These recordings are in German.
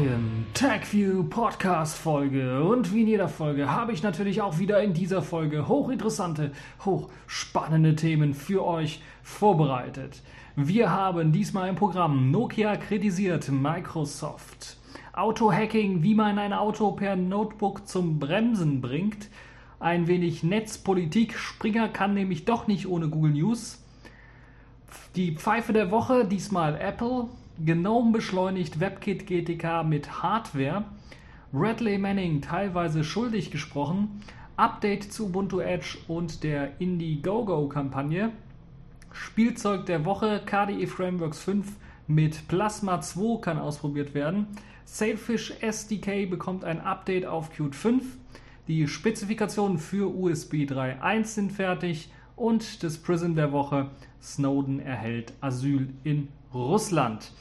neuen TagView Podcast Folge. Und wie in jeder Folge habe ich natürlich auch wieder in dieser Folge hochinteressante, hochspannende Themen für euch vorbereitet. Wir haben diesmal im Programm Nokia kritisiert Microsoft. Auto-Hacking, wie man ein Auto per Notebook zum Bremsen bringt. Ein wenig Netzpolitik. Springer kann nämlich doch nicht ohne Google News. Die Pfeife der Woche, diesmal Apple. GNOME beschleunigt WebKit GTK mit Hardware. Bradley Manning teilweise schuldig gesprochen. Update zu Ubuntu Edge und der Indiegogo-Kampagne. Spielzeug der Woche KDE Frameworks 5 mit Plasma 2 kann ausprobiert werden. Sailfish SDK bekommt ein Update auf Qt 5. Die Spezifikationen für USB 3.1 sind fertig und das Prism der Woche Snowden erhält Asyl in Russland.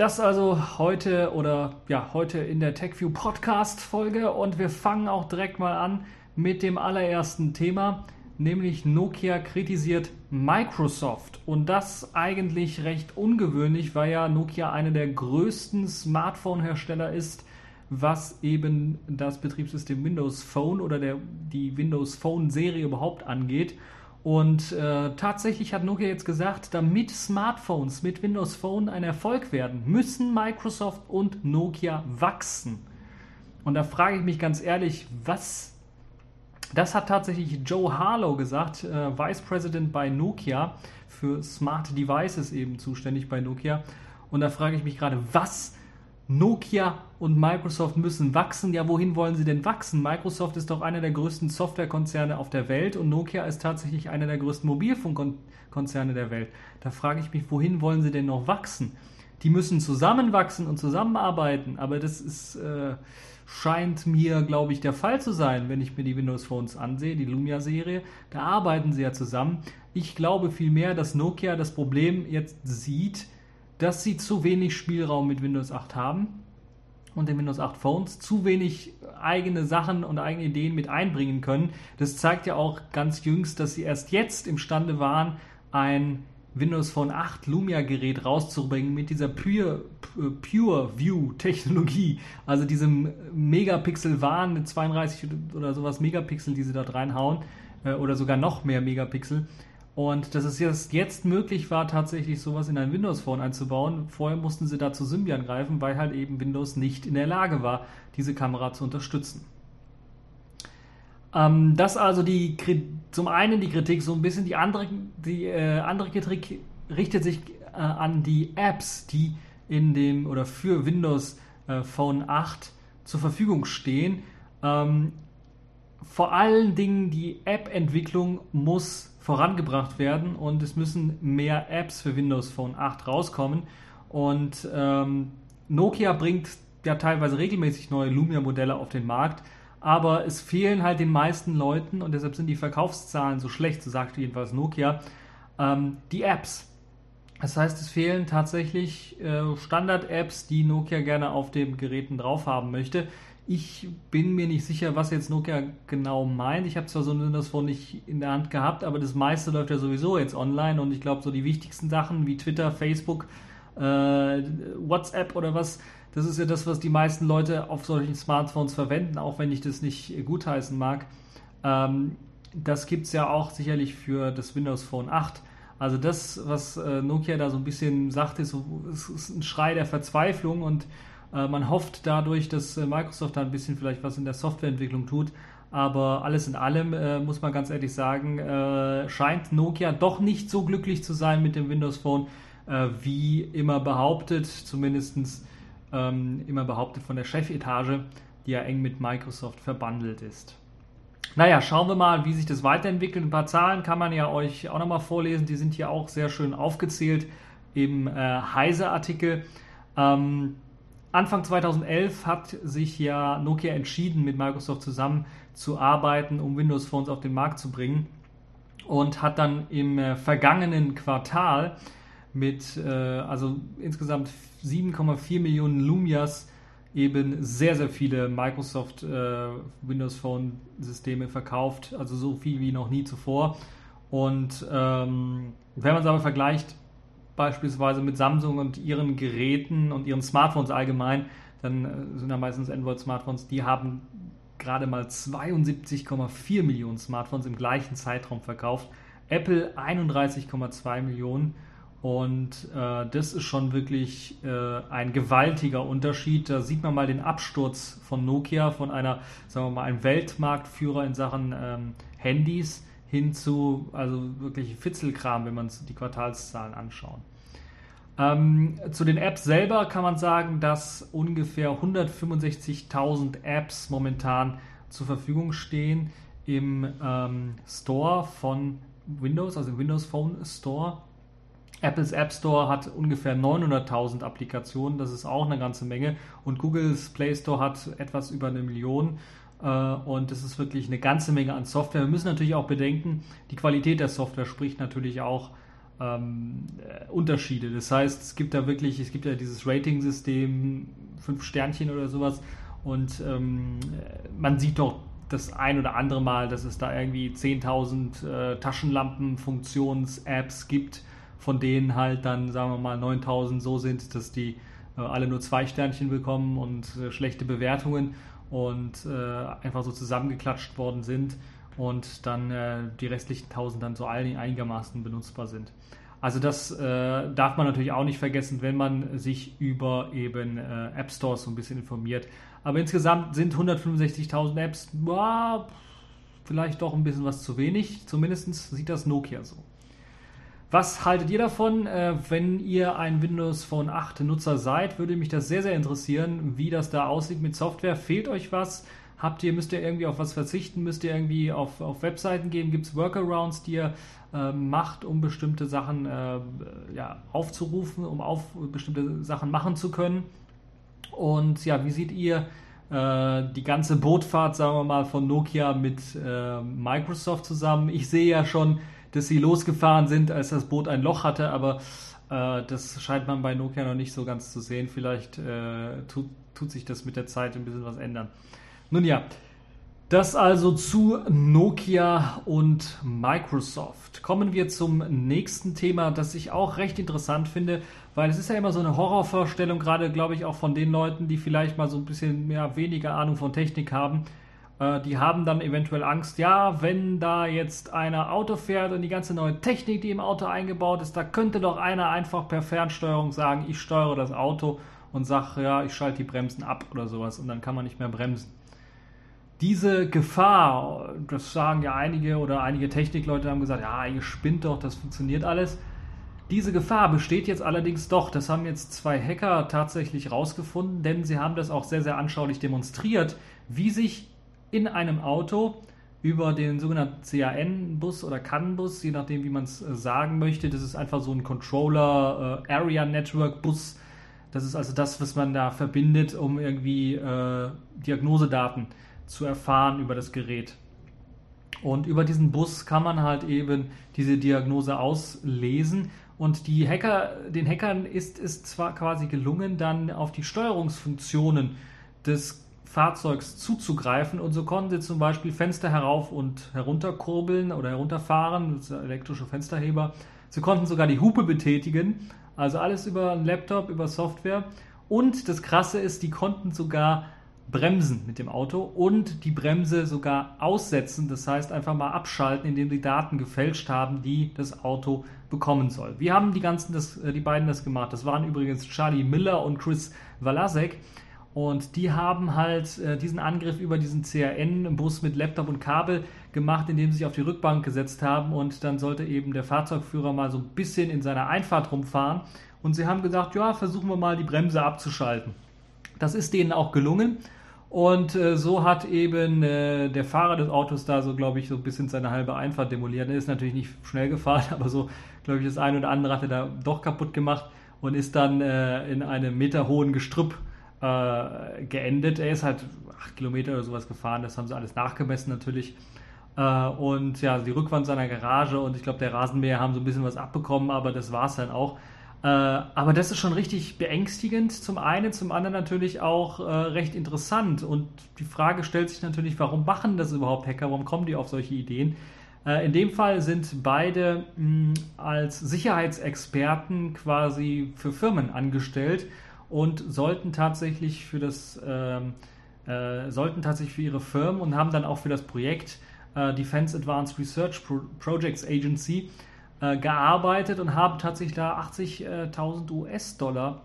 Das also heute oder ja, heute in der TechView Podcast Folge und wir fangen auch direkt mal an mit dem allerersten Thema, nämlich Nokia kritisiert Microsoft und das eigentlich recht ungewöhnlich, weil ja Nokia einer der größten Smartphone Hersteller ist, was eben das Betriebssystem Windows Phone oder der, die Windows Phone Serie überhaupt angeht. Und äh, tatsächlich hat Nokia jetzt gesagt, damit Smartphones mit Windows Phone ein Erfolg werden, müssen Microsoft und Nokia wachsen. Und da frage ich mich ganz ehrlich, was. Das hat tatsächlich Joe Harlow gesagt, äh, Vice President bei Nokia, für Smart Devices eben zuständig bei Nokia. Und da frage ich mich gerade, was Nokia und Microsoft müssen wachsen. Ja, wohin wollen sie denn wachsen? Microsoft ist doch einer der größten Softwarekonzerne auf der Welt und Nokia ist tatsächlich einer der größten Mobilfunkkonzerne der Welt. Da frage ich mich, wohin wollen sie denn noch wachsen? Die müssen zusammenwachsen und zusammenarbeiten, aber das ist, äh, scheint mir, glaube ich, der Fall zu sein, wenn ich mir die Windows Phones ansehe, die Lumia-Serie. Da arbeiten sie ja zusammen. Ich glaube vielmehr, dass Nokia das Problem jetzt sieht, dass sie zu wenig Spielraum mit Windows 8 haben und den Windows 8 Phones, zu wenig eigene Sachen und eigene Ideen mit einbringen können. Das zeigt ja auch ganz jüngst, dass sie erst jetzt imstande waren, ein Windows Phone 8 Lumia Gerät rauszubringen mit dieser Pure, Pure View Technologie, also diesem Megapixel Wahn mit 32 oder sowas Megapixel, die sie dort reinhauen, äh, oder sogar noch mehr Megapixel. Und dass es jetzt, jetzt möglich war, tatsächlich sowas in ein Windows Phone einzubauen. Vorher mussten sie da zu Symbian greifen, weil halt eben Windows nicht in der Lage war, diese Kamera zu unterstützen. Ähm, das also die zum einen die Kritik, so ein bisschen die andere, die äh, andere Kritik richtet sich äh, an die Apps, die in dem oder für Windows äh, Phone 8 zur Verfügung stehen. Ähm, vor allen Dingen die App-Entwicklung muss vorangebracht werden und es müssen mehr Apps für Windows Phone 8 rauskommen. Und ähm, Nokia bringt ja teilweise regelmäßig neue Lumia-Modelle auf den Markt, aber es fehlen halt den meisten Leuten und deshalb sind die Verkaufszahlen so schlecht, so sagt jedenfalls Nokia, ähm, die Apps. Das heißt, es fehlen tatsächlich äh, Standard-Apps, die Nokia gerne auf den Geräten drauf haben möchte. Ich bin mir nicht sicher, was jetzt Nokia genau meint. Ich habe zwar so ein Windows Phone nicht in der Hand gehabt, aber das meiste läuft ja sowieso jetzt online und ich glaube, so die wichtigsten Sachen wie Twitter, Facebook, äh, WhatsApp oder was, das ist ja das, was die meisten Leute auf solchen Smartphones verwenden, auch wenn ich das nicht gutheißen mag. Ähm, das gibt es ja auch sicherlich für das Windows Phone 8. Also das, was äh, Nokia da so ein bisschen sagt, ist, ist ein Schrei der Verzweiflung und man hofft dadurch, dass äh, Microsoft da ein bisschen vielleicht was in der Softwareentwicklung tut. Aber alles in allem äh, muss man ganz ehrlich sagen, äh, scheint Nokia doch nicht so glücklich zu sein mit dem Windows Phone, äh, wie immer behauptet, zumindest ähm, immer behauptet von der Chefetage, die ja eng mit Microsoft verbandelt ist. Naja, schauen wir mal, wie sich das weiterentwickelt. Ein paar Zahlen kann man ja euch auch nochmal vorlesen, die sind hier auch sehr schön aufgezählt im äh, Heise-Artikel. Ähm, Anfang 2011 hat sich ja Nokia entschieden, mit Microsoft zusammen zu arbeiten, um Windows Phones auf den Markt zu bringen und hat dann im äh, vergangenen Quartal mit äh, also insgesamt 7,4 Millionen Lumias eben sehr, sehr viele Microsoft äh, Windows Phone Systeme verkauft, also so viel wie noch nie zuvor. Und ähm, wenn man es aber vergleicht, beispielsweise mit Samsung und ihren Geräten und ihren Smartphones allgemein, dann äh, sind da meistens Android-Smartphones, die haben gerade mal 72,4 Millionen Smartphones im gleichen Zeitraum verkauft. Apple 31,2 Millionen. Und äh, das ist schon wirklich äh, ein gewaltiger Unterschied. Da sieht man mal den Absturz von Nokia, von einer, sagen wir mal, einem Weltmarktführer in Sachen ähm, Handys hin zu, also wirklich Fitzelkram, wenn man die Quartalszahlen anschaut. Ähm, zu den Apps selber kann man sagen, dass ungefähr 165.000 Apps momentan zur Verfügung stehen im ähm, Store von Windows, also im Windows Phone Store. Apples App Store hat ungefähr 900.000 Applikationen, das ist auch eine ganze Menge. Und Googles Play Store hat etwas über eine Million. Äh, und das ist wirklich eine ganze Menge an Software. Wir müssen natürlich auch bedenken, die Qualität der Software spricht natürlich auch ähm, äh, Unterschiede. Das heißt, es gibt da wirklich, es gibt ja dieses Rating-System, fünf Sternchen oder sowas. Und ähm, man sieht doch das ein oder andere Mal, dass es da irgendwie 10.000 äh, Taschenlampen-Funktions-Apps gibt, von denen halt dann, sagen wir mal, 9.000 so sind, dass die äh, alle nur zwei Sternchen bekommen und äh, schlechte Bewertungen und äh, einfach so zusammengeklatscht worden sind und dann äh, die restlichen 1000 dann so einigermaßen benutzbar sind. Also das äh, darf man natürlich auch nicht vergessen, wenn man sich über eben äh, App Stores so ein bisschen informiert. Aber insgesamt sind 165.000 Apps, boah, vielleicht doch ein bisschen was zu wenig. Zumindest sieht das Nokia so. Was haltet ihr davon? Äh, wenn ihr ein Windows Phone 8 Nutzer seid, würde mich das sehr, sehr interessieren, wie das da aussieht mit Software. Fehlt euch was? Habt ihr, müsst ihr irgendwie auf was verzichten? Müsst ihr irgendwie auf, auf Webseiten gehen? Gibt es Workarounds, die ihr äh, macht, um bestimmte Sachen äh, ja, aufzurufen, um auf bestimmte Sachen machen zu können? Und ja, wie seht ihr äh, die ganze Bootfahrt, sagen wir mal, von Nokia mit äh, Microsoft zusammen? Ich sehe ja schon, dass sie losgefahren sind, als das Boot ein Loch hatte, aber äh, das scheint man bei Nokia noch nicht so ganz zu sehen. Vielleicht äh, tut, tut sich das mit der Zeit ein bisschen was ändern. Nun ja, das also zu Nokia und Microsoft. Kommen wir zum nächsten Thema, das ich auch recht interessant finde, weil es ist ja immer so eine Horrorvorstellung, gerade glaube ich auch von den Leuten, die vielleicht mal so ein bisschen mehr weniger Ahnung von Technik haben. Äh, die haben dann eventuell Angst, ja, wenn da jetzt einer Auto fährt und die ganze neue Technik, die im Auto eingebaut ist, da könnte doch einer einfach per Fernsteuerung sagen, ich steuere das Auto und sage, ja, ich schalte die Bremsen ab oder sowas und dann kann man nicht mehr bremsen diese Gefahr, das sagen ja einige oder einige Technikleute haben gesagt, ja, ihr spinnt doch, das funktioniert alles. Diese Gefahr besteht jetzt allerdings doch. Das haben jetzt zwei Hacker tatsächlich rausgefunden, denn sie haben das auch sehr, sehr anschaulich demonstriert, wie sich in einem Auto über den sogenannten CAN-Bus oder CAN-Bus, je nachdem, wie man es äh, sagen möchte, das ist einfach so ein Controller äh. Das ist also das, was man da verbindet, um irgendwie äh, Diagnosedaten zu zu erfahren über das Gerät. Und über diesen Bus kann man halt eben diese Diagnose auslesen. Und die Hacker, den Hackern ist es zwar quasi gelungen, dann auf die Steuerungsfunktionen des Fahrzeugs zuzugreifen und so konnten sie zum Beispiel Fenster herauf und herunter kurbeln oder herunterfahren, elektrische Fensterheber. Sie konnten sogar die Hupe betätigen, also alles über einen Laptop, über Software. Und das Krasse ist, die konnten sogar bremsen mit dem Auto und die Bremse sogar aussetzen, das heißt einfach mal abschalten, indem die Daten gefälscht haben, die das Auto bekommen soll. Wie haben die ganzen das, äh, die beiden das gemacht? Das waren übrigens Charlie Miller und Chris Walasek und die haben halt äh, diesen Angriff über diesen CRN-Bus mit Laptop und Kabel gemacht, indem sie sich auf die Rückbank gesetzt haben und dann sollte eben der Fahrzeugführer mal so ein bisschen in seiner Einfahrt rumfahren und sie haben gesagt, ja, versuchen wir mal die Bremse abzuschalten. Das ist denen auch gelungen und äh, so hat eben äh, der Fahrer des Autos da so, glaube ich, so ein bisschen seine halbe Einfahrt demoliert. Er ist natürlich nicht schnell gefahren, aber so, glaube ich, das eine oder andere hat er da doch kaputt gemacht und ist dann äh, in einem meterhohen Gestrüpp äh, geendet. Er ist halt acht Kilometer oder sowas gefahren, das haben sie alles nachgemessen natürlich. Äh, und ja, die Rückwand seiner Garage und ich glaube, der Rasenmäher haben so ein bisschen was abbekommen, aber das war es dann auch. Äh, aber das ist schon richtig beängstigend zum einen, zum anderen natürlich auch äh, recht interessant. Und die Frage stellt sich natürlich, warum machen das überhaupt Hacker? Warum kommen die auf solche Ideen? Äh, in dem Fall sind beide mh, als Sicherheitsexperten quasi für Firmen angestellt und sollten tatsächlich für das ähm, äh, sollten tatsächlich für ihre Firmen und haben dann auch für das Projekt äh, Defense Advanced Research Pro Projects Agency äh, gearbeitet und haben tatsächlich da 80.000 US-Dollar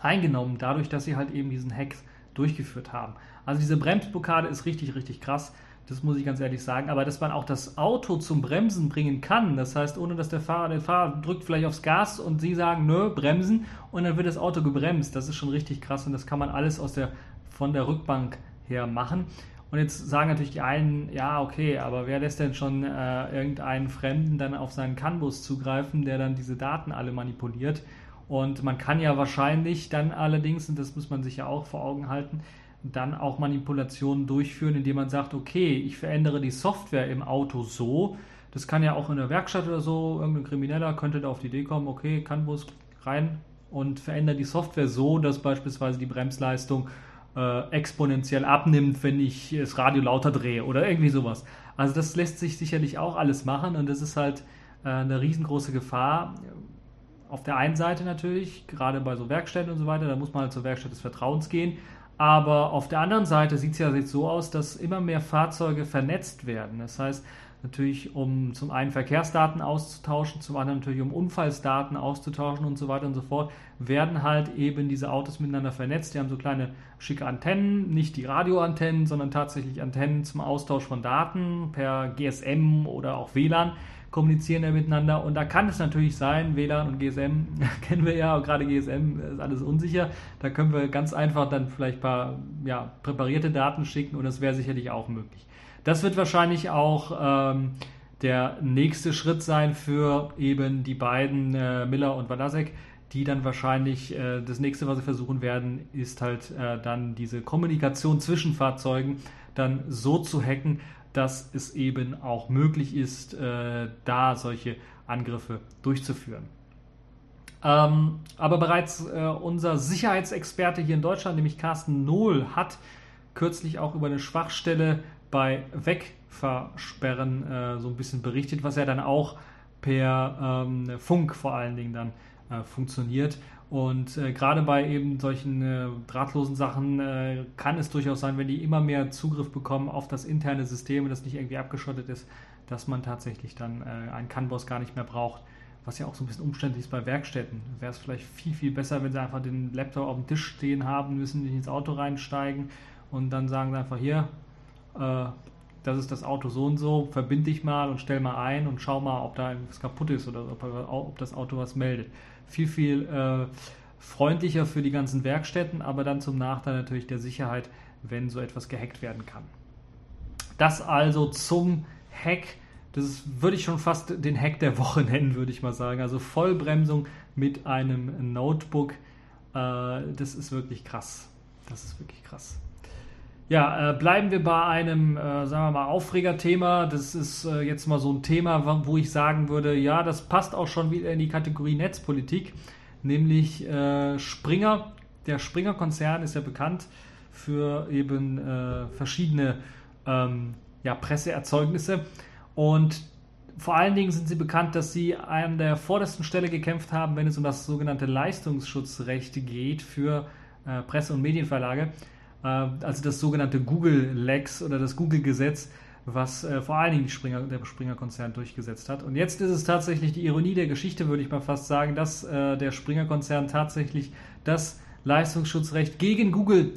eingenommen, dadurch, dass sie halt eben diesen Hack durchgeführt haben. Also diese Bremsblockade ist richtig, richtig krass. Das muss ich ganz ehrlich sagen. Aber dass man auch das Auto zum Bremsen bringen kann, das heißt, ohne dass der Fahrer, der Fahrer drückt vielleicht aufs Gas und sie sagen, nö, bremsen und dann wird das Auto gebremst. Das ist schon richtig krass und das kann man alles aus der, von der Rückbank her machen. Und jetzt sagen natürlich die einen, ja, okay, aber wer lässt denn schon äh, irgendeinen Fremden dann auf seinen CAN-Bus zugreifen, der dann diese Daten alle manipuliert? Und man kann ja wahrscheinlich dann allerdings, und das muss man sich ja auch vor Augen halten, dann auch Manipulationen durchführen, indem man sagt, okay, ich verändere die Software im Auto so. Das kann ja auch in der Werkstatt oder so, irgendein Krimineller könnte da auf die Idee kommen, okay, bloß rein und verändere die Software so, dass beispielsweise die Bremsleistung äh, exponentiell abnimmt, wenn ich das Radio lauter drehe oder irgendwie sowas. Also das lässt sich sicherlich auch alles machen und das ist halt äh, eine riesengroße Gefahr. Auf der einen Seite natürlich, gerade bei so Werkstätten und so weiter, da muss man halt zur Werkstatt des Vertrauens gehen. Aber auf der anderen Seite sieht es ja jetzt so aus, dass immer mehr Fahrzeuge vernetzt werden. Das heißt, natürlich um zum einen Verkehrsdaten auszutauschen, zum anderen natürlich um Unfallsdaten auszutauschen und so weiter und so fort, werden halt eben diese Autos miteinander vernetzt. Die haben so kleine schicke Antennen, nicht die Radioantennen, sondern tatsächlich Antennen zum Austausch von Daten per GSM oder auch WLAN kommunizieren ja miteinander. Und da kann es natürlich sein, WLAN und GSM kennen wir ja, gerade GSM ist alles unsicher. Da können wir ganz einfach dann vielleicht ein paar ja, präparierte Daten schicken und das wäre sicherlich auch möglich. Das wird wahrscheinlich auch ähm, der nächste Schritt sein für eben die beiden äh, Miller und Walasek, die dann wahrscheinlich äh, das nächste, was sie versuchen werden, ist halt äh, dann diese Kommunikation zwischen Fahrzeugen dann so zu hacken, dass es eben auch möglich ist, äh, da solche Angriffe durchzuführen. Ähm, aber bereits äh, unser Sicherheitsexperte hier in Deutschland, nämlich Carsten Nohl, hat kürzlich auch über eine Schwachstelle bei Wegversperren äh, so ein bisschen berichtet, was ja dann auch per ähm, Funk vor allen Dingen dann äh, funktioniert. Und äh, gerade bei eben solchen äh, drahtlosen Sachen äh, kann es durchaus sein, wenn die immer mehr Zugriff bekommen auf das interne System das nicht irgendwie abgeschottet ist, dass man tatsächlich dann äh, einen CAN-Boss gar nicht mehr braucht. Was ja auch so ein bisschen umständlich ist bei Werkstätten. Wäre es vielleicht viel, viel besser, wenn sie einfach den Laptop auf dem Tisch stehen haben, müssen nicht ins Auto reinsteigen und dann sagen sie einfach hier, äh, das ist das Auto so und so, verbind dich mal und stell mal ein und schau mal, ob da irgendwas kaputt ist oder ob, ob das Auto was meldet viel, viel äh, freundlicher für die ganzen Werkstätten, aber dann zum Nachteil natürlich der Sicherheit, wenn so etwas gehackt werden kann. Das also zum Hack. Das ist, würde ich schon fast den Hack der Woche nennen, würde ich mal sagen. Also Vollbremsung mit einem Notebook. Äh, das ist wirklich krass. Das ist wirklich krass. Ja, äh, bleiben wir bei einem, äh, sagen wir mal, Aufregerthema. Das ist äh, jetzt mal so ein Thema, wo ich sagen würde, ja, das passt auch schon wieder in die Kategorie Netzpolitik, nämlich äh, Springer. Der Springer-Konzern ist ja bekannt für eben äh, verschiedene ähm, ja, Presseerzeugnisse und vor allen Dingen sind sie bekannt, dass sie an der vordersten Stelle gekämpft haben, wenn es um das sogenannte Leistungsschutzrecht geht für äh, Presse- und Medienverlage. Äh, also das sogenannte Google-Lex oder das Google-Gesetz, was äh, vor allen Dingen Springer, der Springer-Konzern durchgesetzt hat. Und jetzt ist es tatsächlich die Ironie der Geschichte, würde ich mal fast sagen, dass äh, der Springer-Konzern tatsächlich das Leistungsschutzrecht gegen Google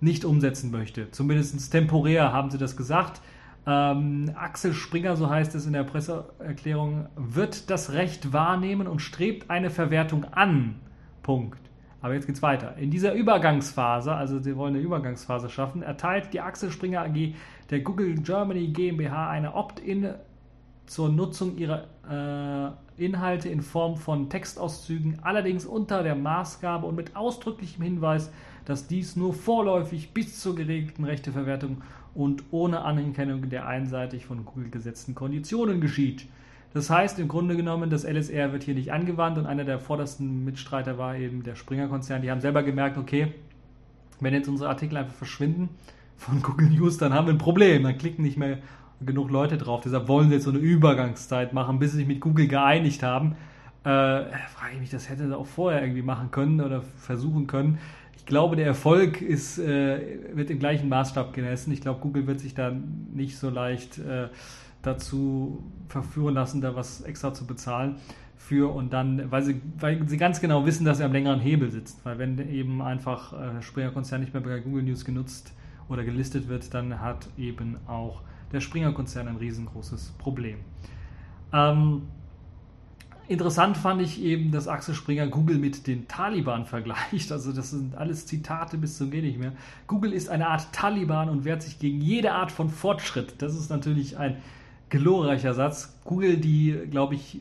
nicht umsetzen möchte. Zumindest temporär haben sie das gesagt. Ähm, Axel Springer, so heißt es in der Presseerklärung, wird das Recht wahrnehmen und strebt eine Verwertung an. Punkt. Aber jetzt geht's weiter. In dieser Übergangsphase, also sie wollen eine Übergangsphase schaffen, erteilt die Axel Springer AG der Google Germany GmbH eine Opt-in zur Nutzung ihrer äh, Inhalte in Form von Textauszügen, allerdings unter der Maßgabe und mit ausdrücklichem Hinweis, dass dies nur vorläufig bis zur geregelten Rechteverwertung und ohne Anerkennung der einseitig von Google gesetzten Konditionen geschieht. Das heißt im Grunde genommen, das LSR wird hier nicht angewandt und einer der vordersten Mitstreiter war eben der Springer-Konzern. Die haben selber gemerkt, okay, wenn jetzt unsere Artikel einfach verschwinden von Google News, dann haben wir ein Problem. Dann klicken nicht mehr genug Leute drauf. Deshalb wollen sie jetzt so eine Übergangszeit machen, bis sie sich mit Google geeinigt haben. Äh, frage ich mich, das hätte sie auch vorher irgendwie machen können oder versuchen können. Ich glaube, der Erfolg ist, äh, wird im gleichen Maßstab gemessen. Ich glaube, Google wird sich da nicht so leicht äh, dazu verführen lassen, da was extra zu bezahlen für und dann, weil sie, weil sie ganz genau wissen, dass er am längeren Hebel sitzt. Weil wenn eben einfach äh, Springer-Konzern nicht mehr bei Google News genutzt oder gelistet wird, dann hat eben auch der Springer-Konzern ein riesengroßes Problem. Ähm, interessant fand ich eben, dass Axel Springer Google mit den Taliban vergleicht. Also das sind alles Zitate bis zum Geh nicht mehr. Google ist eine Art Taliban und wehrt sich gegen jede Art von Fortschritt. Das ist natürlich ein glorreicher Satz. Google, die, glaube ich,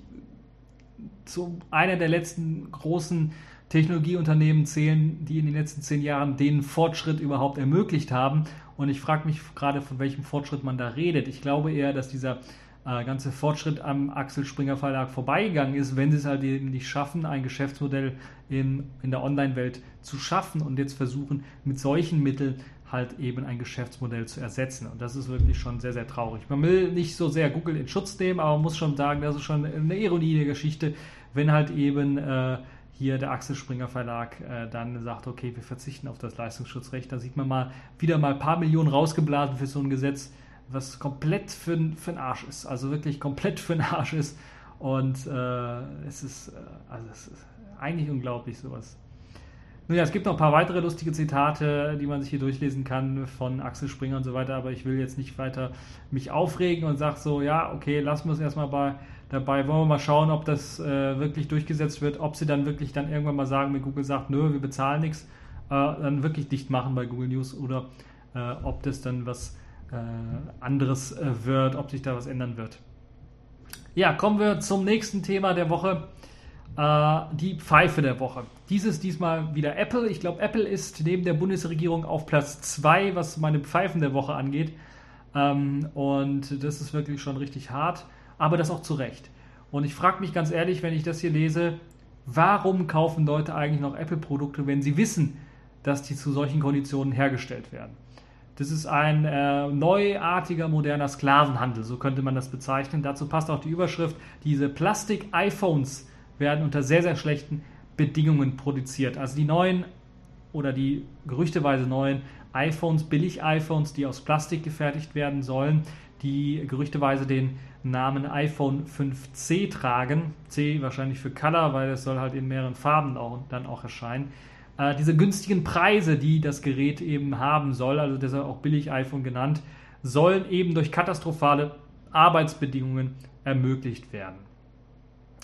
zu einer der letzten großen Technologieunternehmen zählen, die in den letzten zehn Jahren den Fortschritt überhaupt ermöglicht haben. Und ich frage mich gerade, von welchem Fortschritt man da redet. Ich glaube eher, dass dieser äh, ganze Fortschritt am Axel Springer Verlag vorbeigegangen ist, wenn sie es halt eben nicht schaffen, ein Geschäftsmodell in, in der Online-Welt zu schaffen und jetzt versuchen, mit solchen Mitteln halt eben ein Geschäftsmodell zu ersetzen. Und das ist wirklich schon sehr, sehr traurig. Man will nicht so sehr Google in Schutz nehmen, aber man muss schon sagen, das ist schon eine Ironie der Geschichte, wenn halt eben äh, hier der Axel Springer Verlag äh, dann sagt, okay, wir verzichten auf das Leistungsschutzrecht. Da sieht man mal wieder mal ein paar Millionen rausgeblasen für so ein Gesetz, was komplett für, für den Arsch ist. Also wirklich komplett für den Arsch ist. Und äh, es ist, äh, also es ist eigentlich unglaublich sowas. Nun ja, es gibt noch ein paar weitere lustige Zitate, die man sich hier durchlesen kann von Axel Springer und so weiter, aber ich will jetzt nicht weiter mich aufregen und sage so, ja, okay, lassen wir es erstmal bei, dabei. Wollen wir mal schauen, ob das äh, wirklich durchgesetzt wird, ob sie dann wirklich dann irgendwann mal sagen, wenn Google sagt, nö, wir bezahlen nichts, äh, dann wirklich dicht machen bei Google News oder äh, ob das dann was äh, anderes äh, wird, ob sich da was ändern wird. Ja, kommen wir zum nächsten Thema der Woche. Äh, die Pfeife der Woche. Dieses diesmal wieder Apple. Ich glaube, Apple ist neben der Bundesregierung auf Platz 2, was meine Pfeifen der Woche angeht. Ähm, und das ist wirklich schon richtig hart, aber das auch zu Recht. Und ich frage mich ganz ehrlich, wenn ich das hier lese, warum kaufen Leute eigentlich noch Apple-Produkte, wenn sie wissen, dass die zu solchen Konditionen hergestellt werden? Das ist ein äh, neuartiger, moderner Sklavenhandel, so könnte man das bezeichnen. Dazu passt auch die Überschrift, diese Plastik-iPhones werden unter sehr, sehr schlechten Bedingungen produziert. Also die neuen oder die gerüchteweise neuen iPhones, Billig-iPhones, die aus Plastik gefertigt werden sollen, die gerüchteweise den Namen iPhone 5C tragen. C wahrscheinlich für Color, weil es soll halt in mehreren Farben auch, dann auch erscheinen. Äh, diese günstigen Preise, die das Gerät eben haben soll, also deshalb auch Billig-iPhone genannt, sollen eben durch katastrophale Arbeitsbedingungen ermöglicht werden.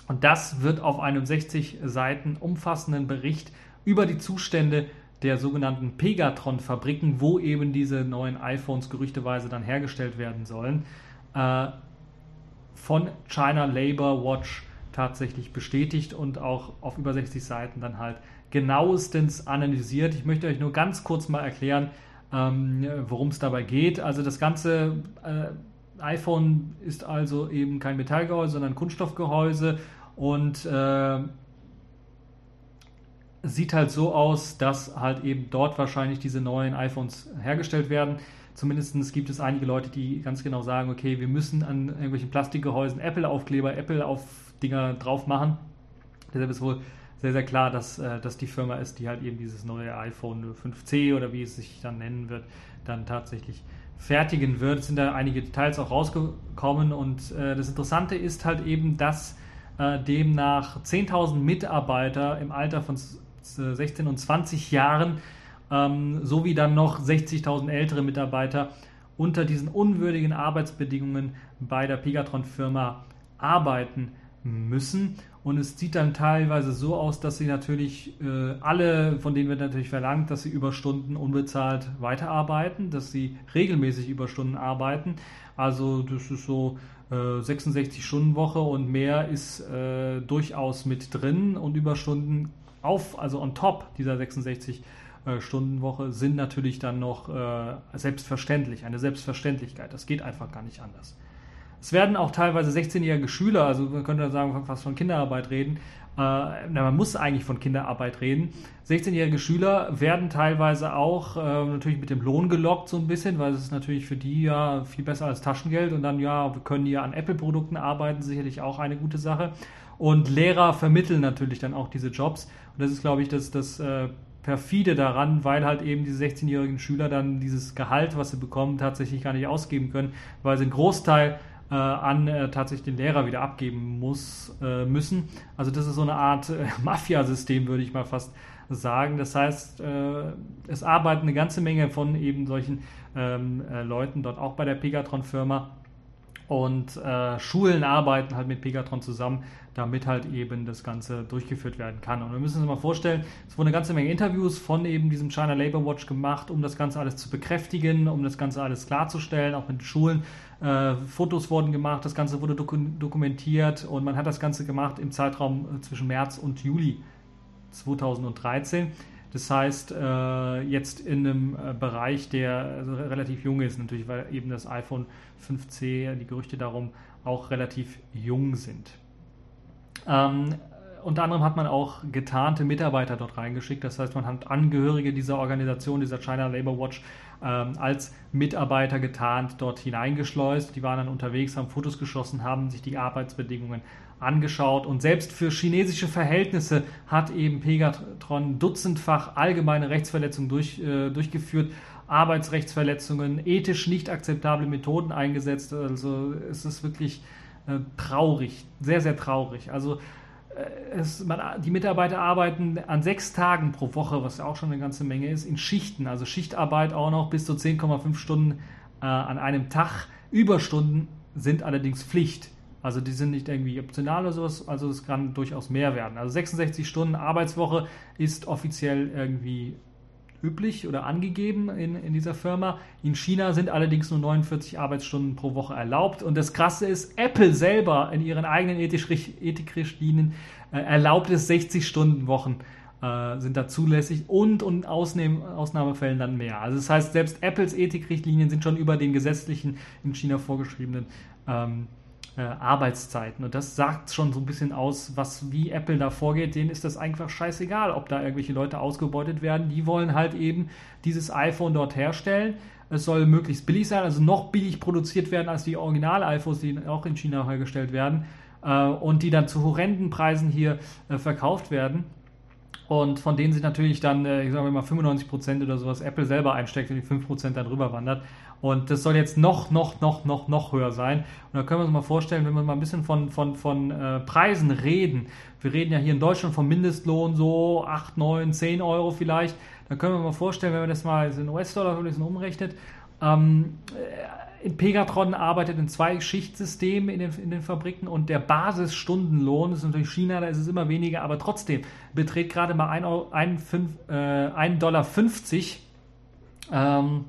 Und das wird auf einem 60 Seiten umfassenden Bericht über die Zustände der sogenannten Pegatron-Fabriken, wo eben diese neuen iPhones gerüchteweise dann hergestellt werden sollen, äh, von China Labor Watch tatsächlich bestätigt und auch auf über 60 Seiten dann halt genauestens analysiert. Ich möchte euch nur ganz kurz mal erklären, ähm, worum es dabei geht. Also das ganze äh, iPhone ist also eben kein Metallgehäuse, sondern Kunststoffgehäuse und äh, sieht halt so aus, dass halt eben dort wahrscheinlich diese neuen iPhones hergestellt werden. Zumindest gibt es einige Leute, die ganz genau sagen, okay, wir müssen an irgendwelchen Plastikgehäusen Apple-Aufkleber, Apple-Auf-Dinger drauf machen. Deshalb ist wohl sehr, sehr klar, dass äh, das die Firma ist, die halt eben dieses neue iPhone 5C oder wie es sich dann nennen wird, dann tatsächlich fertigen wird. Es sind da einige Details auch rausgekommen und äh, das Interessante ist halt eben, dass äh, demnach 10.000 Mitarbeiter im Alter von 16 und 20 Jahren ähm, sowie dann noch 60.000 ältere Mitarbeiter unter diesen unwürdigen Arbeitsbedingungen bei der Pegatron-Firma arbeiten müssen. Und es sieht dann teilweise so aus, dass sie natürlich äh, alle, von denen wird natürlich verlangt, dass sie Überstunden unbezahlt weiterarbeiten, dass sie regelmäßig Überstunden arbeiten. Also das ist so 66-Stunden-Woche äh, und mehr ist äh, durchaus mit drin und Überstunden auf, also on top dieser 66 äh, Stundenwoche sind natürlich dann noch äh, selbstverständlich, eine Selbstverständlichkeit. Das geht einfach gar nicht anders. Es werden auch teilweise 16-jährige Schüler, also man könnte sagen, fast von Kinderarbeit reden, äh, man muss eigentlich von Kinderarbeit reden. 16-jährige Schüler werden teilweise auch äh, natürlich mit dem Lohn gelockt so ein bisschen, weil es ist natürlich für die ja viel besser als Taschengeld und dann ja, wir können ja an Apple-Produkten arbeiten, sicherlich auch eine gute Sache. Und Lehrer vermitteln natürlich dann auch diese Jobs. Und das ist, glaube ich, das, das äh, perfide daran, weil halt eben diese 16-jährigen Schüler dann dieses Gehalt, was sie bekommen, tatsächlich gar nicht ausgeben können, weil sie einen Großteil äh, an äh, tatsächlich den Lehrer wieder abgeben muss, äh, müssen. Also das ist so eine Art äh, Mafiasystem, würde ich mal fast sagen. Das heißt, äh, es arbeiten eine ganze Menge von eben solchen ähm, äh, Leuten dort auch bei der Pegatron-Firma. Und Schulen arbeiten halt mit Pegatron zusammen, damit halt eben das Ganze durchgeführt werden kann. Und wir müssen uns mal vorstellen, es wurden eine ganze Menge Interviews von eben diesem China Labor Watch gemacht, um das Ganze alles zu bekräftigen, um das Ganze alles klarzustellen, auch mit Schulen. Äh, Fotos wurden gemacht, das Ganze wurde doku dokumentiert und man hat das Ganze gemacht im Zeitraum äh, zwischen März und Juli 2013. Das heißt, äh, jetzt in einem äh, Bereich, der also relativ jung ist, natürlich, weil eben das iPhone 5C, die Gerüchte darum auch relativ jung sind. Ähm, unter anderem hat man auch getarnte Mitarbeiter dort reingeschickt. Das heißt, man hat Angehörige dieser Organisation, dieser China Labor Watch, ähm, als Mitarbeiter getarnt dort hineingeschleust. Die waren dann unterwegs, haben Fotos geschossen, haben sich die Arbeitsbedingungen angeschaut und selbst für chinesische Verhältnisse hat eben Pegatron dutzendfach allgemeine Rechtsverletzungen durch, äh, durchgeführt, Arbeitsrechtsverletzungen, ethisch nicht akzeptable Methoden eingesetzt. Also es ist wirklich äh, traurig, sehr, sehr traurig. Also äh, es, man, die Mitarbeiter arbeiten an sechs Tagen pro Woche, was ja auch schon eine ganze Menge ist, in Schichten, also Schichtarbeit auch noch bis zu 10,5 Stunden äh, an einem Tag. Überstunden sind allerdings Pflicht. Also die sind nicht irgendwie optional oder sowas, also es kann durchaus mehr werden. Also 66 Stunden Arbeitswoche ist offiziell irgendwie üblich oder angegeben in, in dieser Firma. In China sind allerdings nur 49 Arbeitsstunden pro Woche erlaubt. Und das Krasse ist, Apple selber in ihren eigenen Ethikrichtlinien äh, erlaubt es 60 Stunden Wochen äh, sind da zulässig und in Ausnahmefällen dann mehr. Also das heißt, selbst Apples Ethikrichtlinien sind schon über den gesetzlichen in China vorgeschriebenen ähm, äh, Arbeitszeiten. Und das sagt schon so ein bisschen aus, was wie Apple da vorgeht. Denen ist das einfach scheißegal, ob da irgendwelche Leute ausgebeutet werden. Die wollen halt eben dieses iPhone dort herstellen. Es soll möglichst billig sein, also noch billig produziert werden als die Original-iPhones, die auch in China hergestellt werden äh, und die dann zu horrenden Preisen hier äh, verkauft werden und von denen sich natürlich dann, äh, ich sage mal 95% oder sowas Apple selber einsteckt und die 5% dann rüber wandert. Und das soll jetzt noch, noch, noch, noch, noch höher sein. Und da können wir uns mal vorstellen, wenn wir mal ein bisschen von, von, von äh, Preisen reden. Wir reden ja hier in Deutschland vom Mindestlohn so 8, 9, 10 Euro vielleicht. Da können wir mal vorstellen, wenn man das mal in US-Dollar umrechnet. Ähm, in Pegatron arbeitet in zwei Schichtsystemen in den, in den Fabriken und der Basisstundenlohn ist natürlich China, da ist es immer weniger, aber trotzdem beträgt gerade mal 1,50 äh, Dollar. Ähm,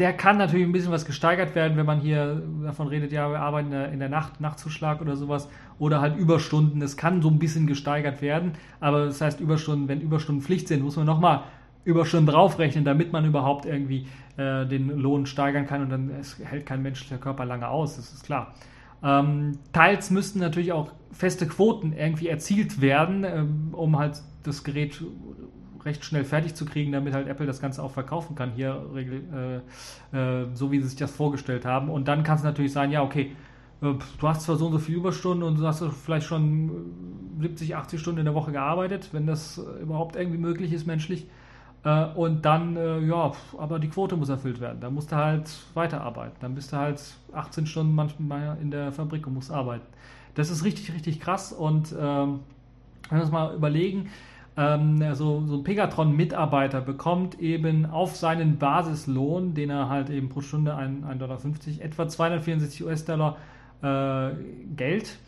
der kann natürlich ein bisschen was gesteigert werden, wenn man hier davon redet, ja, wir arbeiten in der Nacht, Nachtzuschlag oder sowas, oder halt Überstunden. Es kann so ein bisschen gesteigert werden, aber das heißt, Überstunden, wenn Überstunden Pflicht sind, muss man nochmal Überstunden draufrechnen, damit man überhaupt irgendwie äh, den Lohn steigern kann und dann hält kein menschlicher Körper lange aus, das ist klar. Ähm, teils müssten natürlich auch feste Quoten irgendwie erzielt werden, ähm, um halt das Gerät recht schnell fertig zu kriegen, damit halt Apple das Ganze auch verkaufen kann, hier äh, äh, so wie sie sich das vorgestellt haben. Und dann kann es natürlich sein, ja, okay, äh, du hast zwar so und so viele Überstunden und du hast vielleicht schon 70, 80 Stunden in der Woche gearbeitet, wenn das überhaupt irgendwie möglich ist menschlich. Äh, und dann, äh, ja, aber die Quote muss erfüllt werden. Da musst du halt weiterarbeiten. Dann bist du halt 18 Stunden manchmal in der Fabrik und musst arbeiten. Das ist richtig, richtig krass. Und ähm, wenn wir uns mal überlegen, ähm, also so ein Pegatron-Mitarbeiter bekommt eben auf seinen Basislohn, den er halt eben pro Stunde 1,50 Dollar, etwa 264 US-Dollar äh, Geld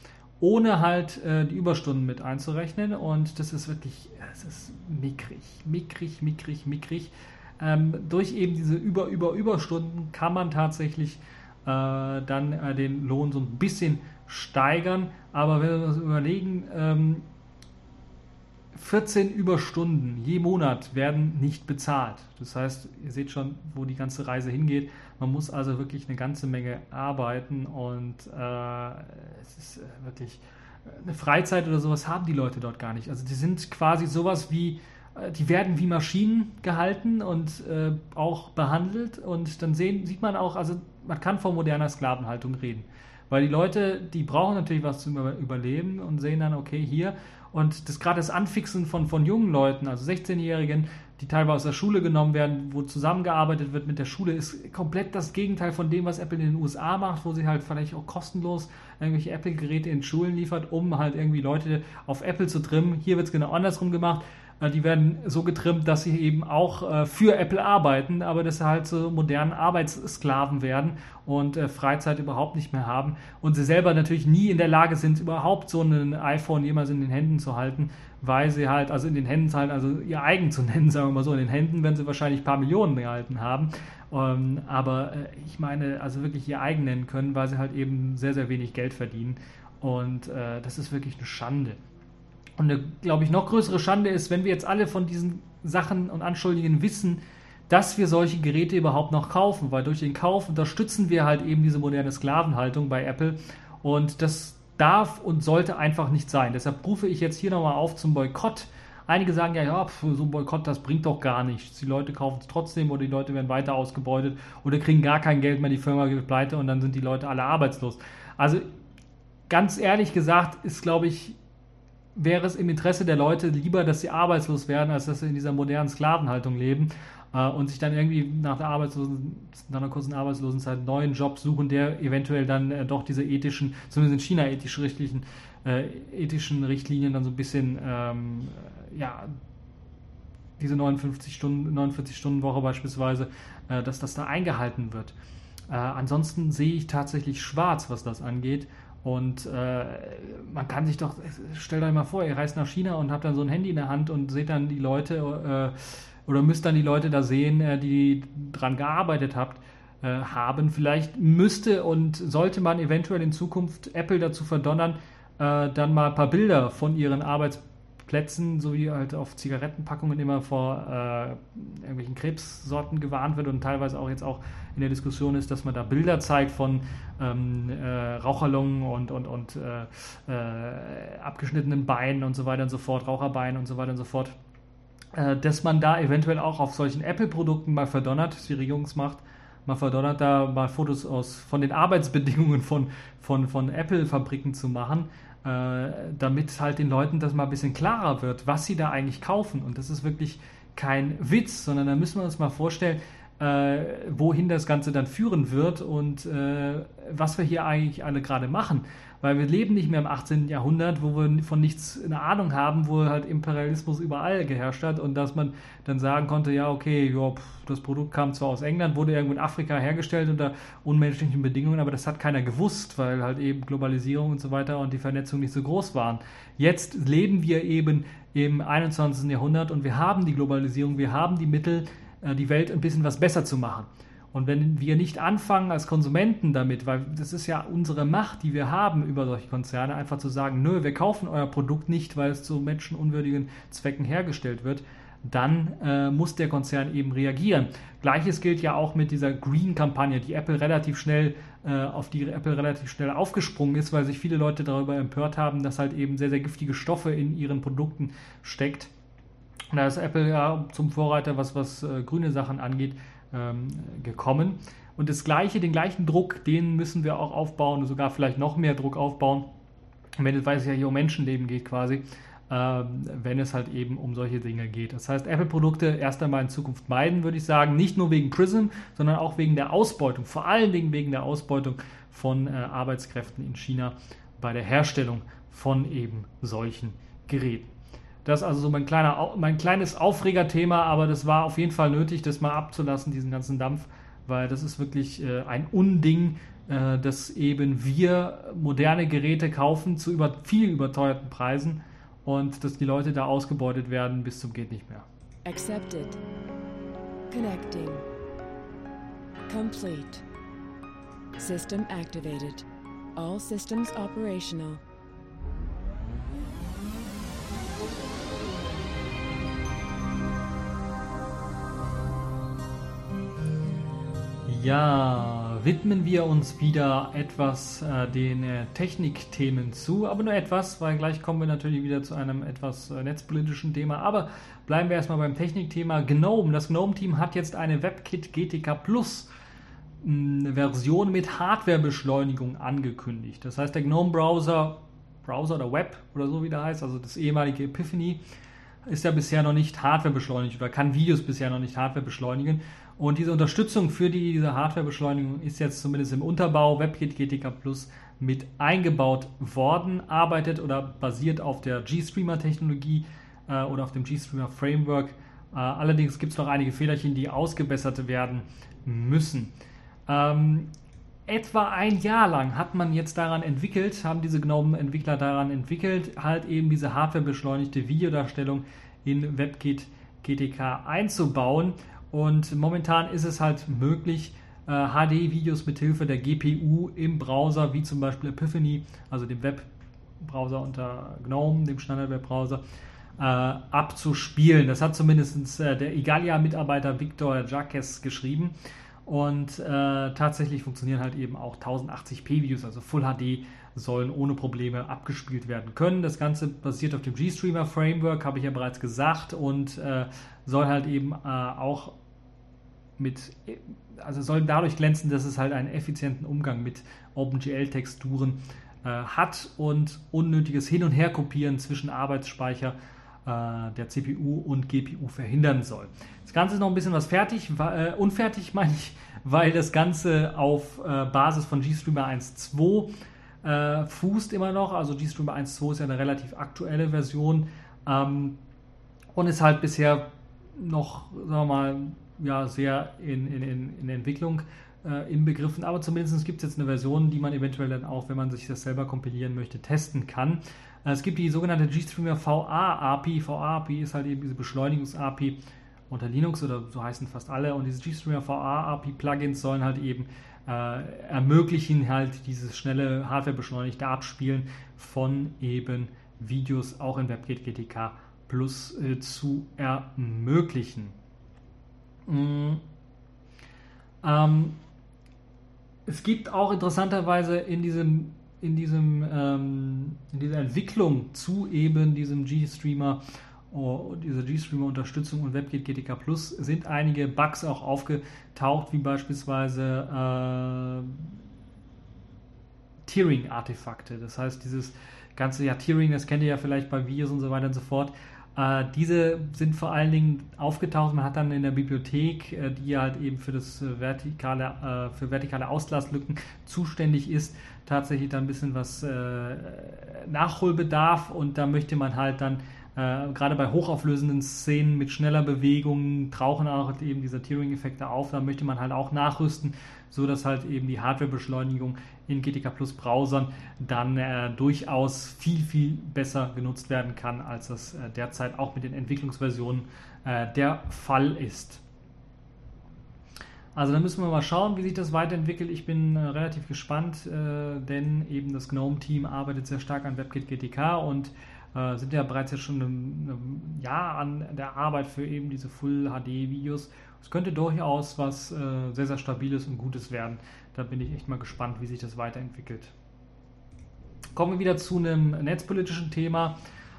ohne halt äh, die Überstunden mit einzurechnen. Und das ist wirklich, es ist mickrig, mickrig, mickrig, mickrig. Ähm, durch eben diese Über, Über, Überstunden kann man tatsächlich äh, dann äh, den Lohn so ein bisschen steigern. Aber wenn wir uns überlegen, ähm, 14 Überstunden je Monat werden nicht bezahlt. Das heißt, ihr seht schon, wo die ganze Reise hingeht. Man muss also wirklich eine ganze Menge arbeiten und äh, es ist äh, wirklich äh, eine Freizeit oder sowas haben die Leute dort gar nicht. Also die sind quasi sowas wie, äh, die werden wie Maschinen gehalten und äh, auch behandelt und dann sehen, sieht man auch, also man kann von moderner Sklavenhaltung reden. Weil die Leute, die brauchen natürlich was zum Überleben und sehen dann, okay, hier. Und das gerade das Anfixen von, von jungen Leuten, also 16-Jährigen, die teilweise aus der Schule genommen werden, wo zusammengearbeitet wird mit der Schule, ist komplett das Gegenteil von dem, was Apple in den USA macht, wo sie halt vielleicht auch kostenlos irgendwelche Apple-Geräte in Schulen liefert, um halt irgendwie Leute auf Apple zu trimmen. Hier wird es genau andersrum gemacht. Äh, die werden so getrimmt, dass sie eben auch äh, für Apple arbeiten, aber dass sie halt so modernen Arbeitssklaven werden und äh, Freizeit überhaupt nicht mehr haben und sie selber natürlich nie in der Lage sind, überhaupt so ein iPhone jemals in den Händen zu halten, weil sie halt, also in den Händen zu halten, also ihr eigen zu nennen, sagen wir mal so, in den Händen werden sie wahrscheinlich ein paar Millionen gehalten haben. Ähm, aber ich meine, also wirklich ihr eigen nennen können, weil sie halt eben sehr, sehr wenig Geld verdienen. Und das ist wirklich eine Schande. Und eine, glaube ich, noch größere Schande ist, wenn wir jetzt alle von diesen Sachen und Anschuldigungen wissen, dass wir solche Geräte überhaupt noch kaufen, weil durch den Kauf unterstützen wir halt eben diese moderne Sklavenhaltung bei Apple und das darf und sollte einfach nicht sein. Deshalb rufe ich jetzt hier nochmal auf zum Boykott. Einige sagen ja, ja, so ein Boykott, das bringt doch gar nichts. Die Leute kaufen es trotzdem oder die Leute werden weiter ausgebeutet oder kriegen gar kein Geld mehr, die Firma geht pleite und dann sind die Leute alle arbeitslos. Also ganz ehrlich gesagt ist, glaube ich, wäre es im Interesse der Leute lieber, dass sie arbeitslos werden, als dass sie in dieser modernen Sklavenhaltung leben äh, und sich dann irgendwie nach der Arbeitslosen, nach einer kurzen Arbeitslosenzeit einen neuen Job suchen, der eventuell dann äh, doch diese ethischen, zumindest in China ethisch richtlichen, äh, ethischen Richtlinien dann so ein bisschen, ähm, ja, diese 59 Stunden, 49 Stunden Woche beispielsweise, äh, dass das da eingehalten wird. Äh, ansonsten sehe ich tatsächlich schwarz, was das angeht. Und äh, man kann sich doch, stellt euch mal vor, ihr reist nach China und habt dann so ein Handy in der Hand und seht dann die Leute äh, oder müsst dann die Leute da sehen, äh, die dran gearbeitet habt, äh, haben. Vielleicht müsste und sollte man eventuell in Zukunft Apple dazu verdonnern, äh, dann mal ein paar Bilder von ihren Arbeitsplätzen, so wie halt auf Zigarettenpackungen immer vor äh, irgendwelchen Krebssorten gewarnt wird und teilweise auch jetzt auch in der Diskussion ist, dass man da Bilder zeigt von ähm, äh, Raucherlungen und, und, und äh, äh, abgeschnittenen Beinen und so weiter und so fort, Raucherbeinen und so weiter und so fort, äh, dass man da eventuell auch auf solchen Apple-Produkten mal verdonnert, die Regierungsmacht, mal verdonnert, da mal Fotos aus, von den Arbeitsbedingungen von, von, von Apple-Fabriken zu machen, damit halt den Leuten das mal ein bisschen klarer wird, was sie da eigentlich kaufen. Und das ist wirklich kein Witz, sondern da müssen wir uns mal vorstellen, äh, wohin das Ganze dann führen wird und äh, was wir hier eigentlich alle gerade machen. Weil wir leben nicht mehr im 18. Jahrhundert, wo wir von nichts eine Ahnung haben, wo halt Imperialismus überall geherrscht hat und dass man dann sagen konnte, ja, okay, pff, das Produkt kam zwar aus England, wurde irgendwo in Afrika hergestellt unter unmenschlichen Bedingungen, aber das hat keiner gewusst, weil halt eben Globalisierung und so weiter und die Vernetzung nicht so groß waren. Jetzt leben wir eben im 21. Jahrhundert und wir haben die Globalisierung, wir haben die Mittel, äh, die Welt ein bisschen was besser zu machen. Und wenn wir nicht anfangen als Konsumenten damit, weil das ist ja unsere Macht, die wir haben über solche Konzerne, einfach zu sagen, nö, wir kaufen euer Produkt nicht, weil es zu menschenunwürdigen Zwecken hergestellt wird, dann äh, muss der Konzern eben reagieren. Gleiches gilt ja auch mit dieser Green-Kampagne, die Apple relativ schnell, äh, auf die Apple relativ schnell aufgesprungen ist, weil sich viele Leute darüber empört haben, dass halt eben sehr, sehr giftige Stoffe in ihren Produkten steckt. Und da ist Apple ja zum Vorreiter, was, was äh, grüne Sachen angeht, ähm, gekommen. Und das gleiche, den gleichen Druck, den müssen wir auch aufbauen sogar vielleicht noch mehr Druck aufbauen, wenn es, ja hier um Menschenleben geht quasi, äh, wenn es halt eben um solche Dinge geht. Das heißt, Apple-Produkte erst einmal in Zukunft meiden, würde ich sagen, nicht nur wegen Prism, sondern auch wegen der Ausbeutung, vor allen Dingen wegen der Ausbeutung von äh, Arbeitskräften in China bei der Herstellung von eben solchen Geräten. Das ist also so mein, kleiner, mein kleines Aufregerthema, aber das war auf jeden Fall nötig, das mal abzulassen, diesen ganzen Dampf, weil das ist wirklich äh, ein Unding, äh, dass eben wir moderne Geräte kaufen zu über, viel überteuerten Preisen und dass die Leute da ausgebeutet werden bis zum geht nicht mehr. Accepted. Connecting. Complete. System activated. All systems operational. Ja, widmen wir uns wieder etwas äh, den äh, Technikthemen zu, aber nur etwas, weil gleich kommen wir natürlich wieder zu einem etwas äh, netzpolitischen Thema. Aber bleiben wir erstmal beim Technikthema GNOME. Das GNOME-Team hat jetzt eine WebKit GTK Plus mh, Version mit Hardwarebeschleunigung angekündigt. Das heißt, der GNOME-Browser, Browser oder Web oder so wie der heißt, also das ehemalige Epiphany, ist ja bisher noch nicht Hardware beschleunigt oder kann Videos bisher noch nicht Hardware beschleunigen. Und diese Unterstützung für die, diese Hardwarebeschleunigung ist jetzt zumindest im Unterbau WebKit GTK Plus mit eingebaut worden, arbeitet oder basiert auf der GStreamer-Technologie äh, oder auf dem GStreamer-Framework. Äh, allerdings gibt es noch einige Fehlerchen, die ausgebessert werden müssen. Ähm, etwa ein Jahr lang hat man jetzt daran entwickelt, haben diese GNOME-Entwickler daran entwickelt, halt eben diese hardwarebeschleunigte Videodarstellung in WebKit GTK einzubauen. Und momentan ist es halt möglich, äh, HD-Videos mit Hilfe der GPU im Browser, wie zum Beispiel Epiphany, also dem Webbrowser unter GNOME, dem Standard-Webbrowser, äh, abzuspielen. Das hat zumindest äh, der Igalia-Mitarbeiter Victor Jacques geschrieben. Und äh, tatsächlich funktionieren halt eben auch 1080p-Videos, also Full HD sollen ohne Probleme abgespielt werden können. Das Ganze basiert auf dem GStreamer Framework, habe ich ja bereits gesagt, und äh, soll halt eben äh, auch mit, also soll dadurch glänzen, dass es halt einen effizienten Umgang mit OpenGL-Texturen äh, hat und unnötiges Hin- und Herkopieren zwischen Arbeitsspeicher äh, der CPU und GPU verhindern soll. Das Ganze ist noch ein bisschen was fertig, äh, unfertig meine ich, weil das Ganze auf äh, Basis von GStreamer 1.2 äh, fußt immer noch. Also GStreamer 1.2 ist ja eine relativ aktuelle Version ähm, und ist halt bisher noch, sagen wir mal, ja, sehr in, in, in Entwicklung äh, inbegriffen, aber zumindest gibt es jetzt eine Version, die man eventuell dann auch, wenn man sich das selber kompilieren möchte, testen kann. Äh, es gibt die sogenannte GStreamer VA-API. VA-API ist halt eben diese Beschleunigungs-API unter Linux oder so heißen fast alle. Und diese GStreamer VA-API-Plugins sollen halt eben äh, ermöglichen, halt dieses schnelle Hardware-beschleunigte Abspielen von eben Videos auch in WebKit GTK Plus äh, zu ermöglichen. Mhm. Ähm, es gibt auch interessanterweise in diesem in diesem ähm, in dieser Entwicklung zu eben diesem G-Streamer oh, dieser G-Streamer Unterstützung und WebKit GTK Plus sind einige Bugs auch aufgetaucht, wie beispielsweise äh, Tearing-Artefakte. Das heißt, dieses ganze ja Tearing, das kennt ihr ja vielleicht bei Videos und so weiter und so fort. Äh, diese sind vor allen Dingen aufgetaucht. Man hat dann in der Bibliothek, äh, die halt eben für das äh, vertikale, äh, für vertikale Auslasslücken zuständig ist, tatsächlich dann ein bisschen was äh, Nachholbedarf und da möchte man halt dann äh, gerade bei hochauflösenden Szenen mit schneller Bewegung tauchen auch eben diese Tearing-Effekte auf. Da möchte man halt auch nachrüsten, so dass halt eben die Hardwarebeschleunigung in GTK Plus Browsern dann äh, durchaus viel, viel besser genutzt werden kann, als das äh, derzeit auch mit den Entwicklungsversionen äh, der Fall ist. Also da müssen wir mal schauen, wie sich das weiterentwickelt. Ich bin äh, relativ gespannt, äh, denn eben das GNOME-Team arbeitet sehr stark an WebKit GTK und äh, sind ja bereits jetzt schon ein Jahr an der Arbeit für eben diese Full-HD-Videos. Es könnte durchaus was äh, sehr, sehr Stabiles und Gutes werden. Da bin ich echt mal gespannt, wie sich das weiterentwickelt. Kommen wir wieder zu einem netzpolitischen Thema.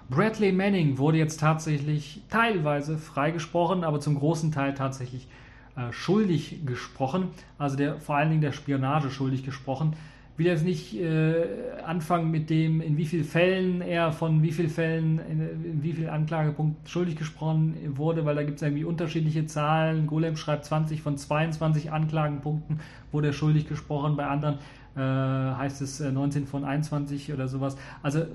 Bradley Manning wurde jetzt tatsächlich teilweise freigesprochen, aber zum großen Teil tatsächlich äh, schuldig gesprochen. Also der vor allen Dingen der Spionage schuldig gesprochen will jetzt nicht äh, anfangen mit dem, in wie vielen Fällen er von wie vielen Fällen, in, in wie vielen Anklagepunkten schuldig gesprochen wurde, weil da gibt es irgendwie unterschiedliche Zahlen. Golem schreibt 20 von 22 Anklagepunkten wurde er schuldig gesprochen, bei anderen äh, heißt es äh, 19 von 21 oder sowas. Also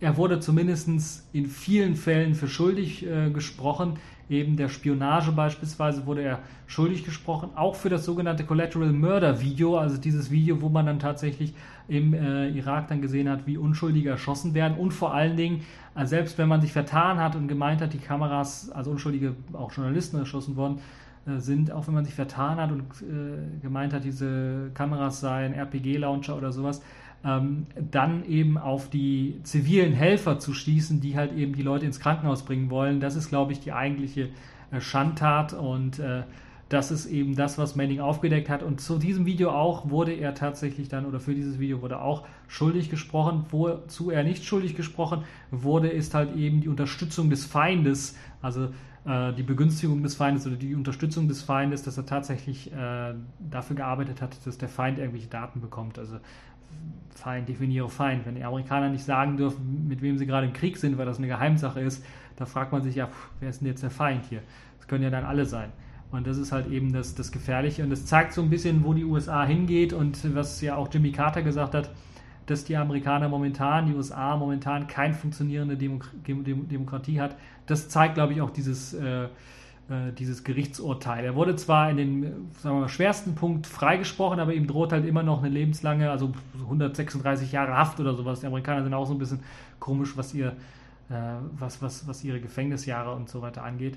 er wurde zumindest in vielen Fällen für schuldig äh, gesprochen. Eben der Spionage beispielsweise wurde er schuldig gesprochen. Auch für das sogenannte Collateral Murder Video, also dieses Video, wo man dann tatsächlich im äh, Irak dann gesehen hat, wie Unschuldige erschossen werden. Und vor allen Dingen, äh, selbst wenn man sich vertan hat und gemeint hat, die Kameras, also Unschuldige, auch Journalisten erschossen worden äh, sind, auch wenn man sich vertan hat und äh, gemeint hat, diese Kameras seien RPG-Launcher oder sowas ähm, dann eben auf die zivilen Helfer zu schließen, die halt eben die Leute ins Krankenhaus bringen wollen. Das ist, glaube ich, die eigentliche äh, Schandtat und äh, Das ist eben das, was Manning aufgedeckt hat. Und zu diesem Video auch wurde er tatsächlich dann, oder für dieses Video wurde auch schuldig gesprochen. Wozu er nicht schuldig gesprochen wurde, ist halt eben die Unterstützung des Feindes, also äh, die Begünstigung des Feindes oder die Unterstützung des Feindes, dass er tatsächlich äh, dafür gearbeitet hat, dass der Feind irgendwelche Daten bekommt. Also Feind, definiere Feind. Wenn die Amerikaner nicht sagen dürfen, mit wem sie gerade im Krieg sind, weil das eine Geheimsache ist, da fragt man sich ja, wer ist denn jetzt der Feind hier? Das können ja dann alle sein. Und das ist halt eben das, das Gefährliche. Und das zeigt so ein bisschen, wo die USA hingeht und was ja auch Jimmy Carter gesagt hat, dass die Amerikaner momentan, die USA momentan keine funktionierende Demok Demokratie hat. Das zeigt, glaube ich, auch dieses, äh, dieses Gerichtsurteil. Er wurde zwar in den mal, schwersten Punkt freigesprochen, aber ihm droht halt immer noch eine lebenslange, also 136 Jahre Haft oder sowas. Die Amerikaner sind auch so ein bisschen komisch, was, ihr, äh, was, was, was ihre Gefängnisjahre und so weiter angeht.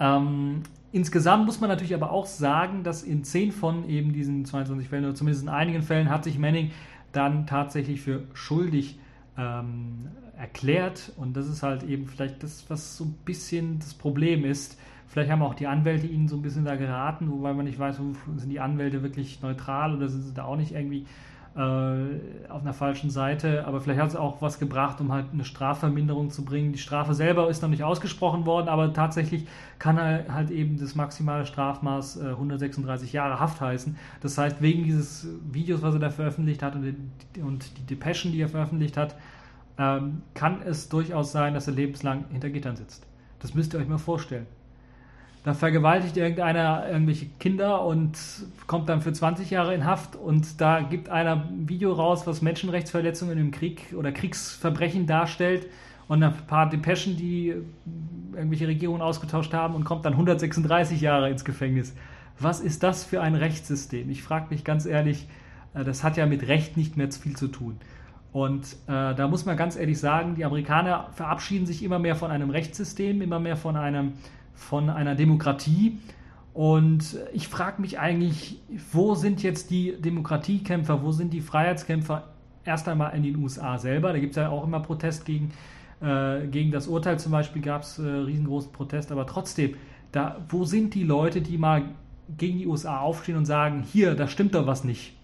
Ähm, insgesamt muss man natürlich aber auch sagen, dass in 10 von eben diesen 22 Fällen, oder zumindest in einigen Fällen, hat sich Manning dann tatsächlich für schuldig ähm, erklärt. Und das ist halt eben vielleicht das, was so ein bisschen das Problem ist. Vielleicht haben auch die Anwälte ihnen so ein bisschen da geraten, wobei man nicht weiß, sind die Anwälte wirklich neutral oder sind sie da auch nicht irgendwie äh, auf einer falschen Seite, aber vielleicht hat es auch was gebracht, um halt eine Strafverminderung zu bringen. Die Strafe selber ist noch nicht ausgesprochen worden, aber tatsächlich kann halt eben das maximale Strafmaß äh, 136 Jahre Haft heißen. Das heißt, wegen dieses Videos, was er da veröffentlicht hat und die, und die Depeschen, die er veröffentlicht hat, ähm, kann es durchaus sein, dass er lebenslang hinter Gittern sitzt. Das müsst ihr euch mal vorstellen. Da vergewaltigt irgendeiner irgendwelche Kinder und kommt dann für 20 Jahre in Haft und da gibt einer ein Video raus, was Menschenrechtsverletzungen im Krieg oder Kriegsverbrechen darstellt und ein paar Depeschen, die irgendwelche Regierungen ausgetauscht haben und kommt dann 136 Jahre ins Gefängnis. Was ist das für ein Rechtssystem? Ich frage mich ganz ehrlich, äh, das hat ja mit Recht nicht mehr viel zu tun. Und äh, da muss man ganz ehrlich sagen, die Amerikaner verabschieden sich immer mehr von einem Rechtssystem, immer mehr von einem von einer Demokratie. Und ich frage mich eigentlich, wo sind jetzt die Demokratiekämpfer, wo sind die Freiheitskämpfer erst einmal in den USA selber? Da gibt es ja auch immer Protest gegen, äh, gegen das Urteil zum Beispiel, gab es äh, riesengroßen Protest, aber trotzdem, da, wo sind die Leute, die mal gegen die USA aufstehen und sagen, hier, da stimmt doch was nicht?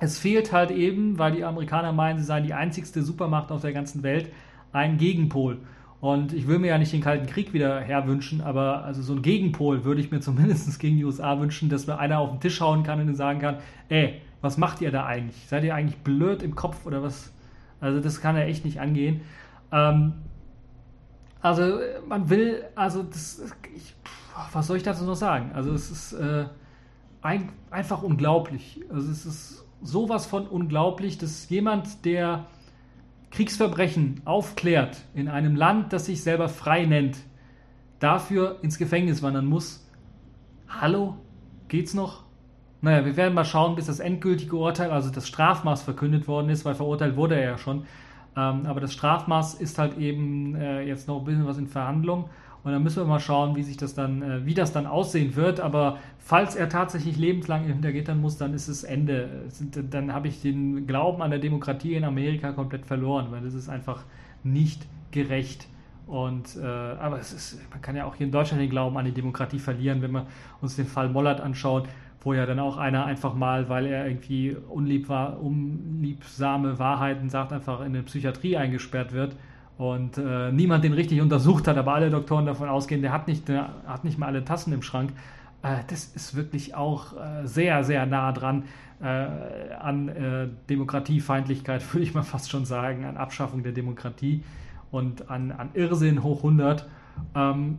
Es fehlt halt eben, weil die Amerikaner meinen, sie seien die einzigste Supermacht auf der ganzen Welt, ein Gegenpol. Und ich will mir ja nicht den Kalten Krieg wieder herwünschen, aber also so ein Gegenpol würde ich mir zumindest gegen die USA wünschen, dass mir einer auf den Tisch hauen kann und sagen kann, ey, was macht ihr da eigentlich? Seid ihr eigentlich blöd im Kopf oder was? Also das kann ja echt nicht angehen. Ähm, also man will, also das, ich, was soll ich dazu noch sagen? Also es ist äh, ein, einfach unglaublich. Also es ist sowas von unglaublich, dass jemand, der Kriegsverbrechen aufklärt in einem Land, das sich selber frei nennt, dafür ins Gefängnis wandern muss. Hallo? Geht's noch? Naja, wir werden mal schauen, bis das endgültige Urteil, also das Strafmaß verkündet worden ist, weil verurteilt wurde er ja schon. Ähm, aber das Strafmaß ist halt eben äh, jetzt noch ein bisschen was in Verhandlung. Und dann müssen wir mal schauen, wie sich das dann, äh, wie das dann aussehen wird. Aber falls er tatsächlich lebenslang hinter Gittern muss, dann ist es Ende. Dann habe ich den Glauben an der Demokratie in Amerika komplett verloren, weil das ist einfach nicht gerecht. Und äh, aber es ist, man kann ja auch hier in Deutschland den Glauben an die Demokratie verlieren, wenn wir uns den Fall Mollert anschauen, wo ja dann auch einer einfach mal, weil er irgendwie unlieb war, unliebsame Wahrheiten sagt, einfach in eine Psychiatrie eingesperrt wird und äh, niemand den richtig untersucht hat, aber alle Doktoren davon ausgehen, der hat nicht, der hat nicht mal alle Tassen im Schrank. Äh, das ist wirklich auch äh, sehr, sehr nah dran äh, an äh, Demokratiefeindlichkeit, würde ich mal fast schon sagen, an Abschaffung der Demokratie und an, an Irrsinn hoch 100. Ähm,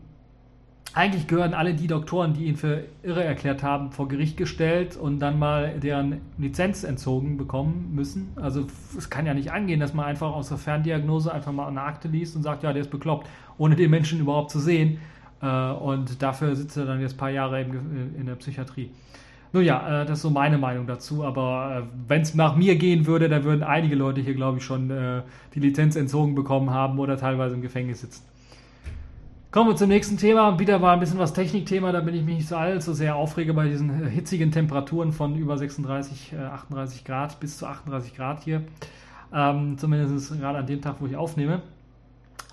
eigentlich gehören alle die Doktoren, die ihn für irre erklärt haben, vor Gericht gestellt und dann mal deren Lizenz entzogen bekommen müssen. Also es kann ja nicht angehen, dass man einfach aus der Ferndiagnose einfach mal eine Akte liest und sagt, ja, der ist bekloppt, ohne den Menschen überhaupt zu sehen. Äh, und dafür sitzt er dann jetzt ein paar Jahre in der Psychiatrie. Nun ja, äh, das ist so meine Meinung dazu, aber äh, wenn es nach mir gehen würde, dann würden einige Leute hier, glaube ich, schon die Lizenz entzogen bekommen haben oder teilweise im Gefängnis sitzen. Kommen wir zum nächsten Thema. Wieder mal ein bisschen was Technikthema, da bin ich mich nicht so allzu sehr aufrege bei diesen äh, hitzigen Temperaturen von über 36, 38 äh, Grad bis zu 38 Grad hier. Ähm, zumindest gerade an dem Tag, wo ich aufnehme.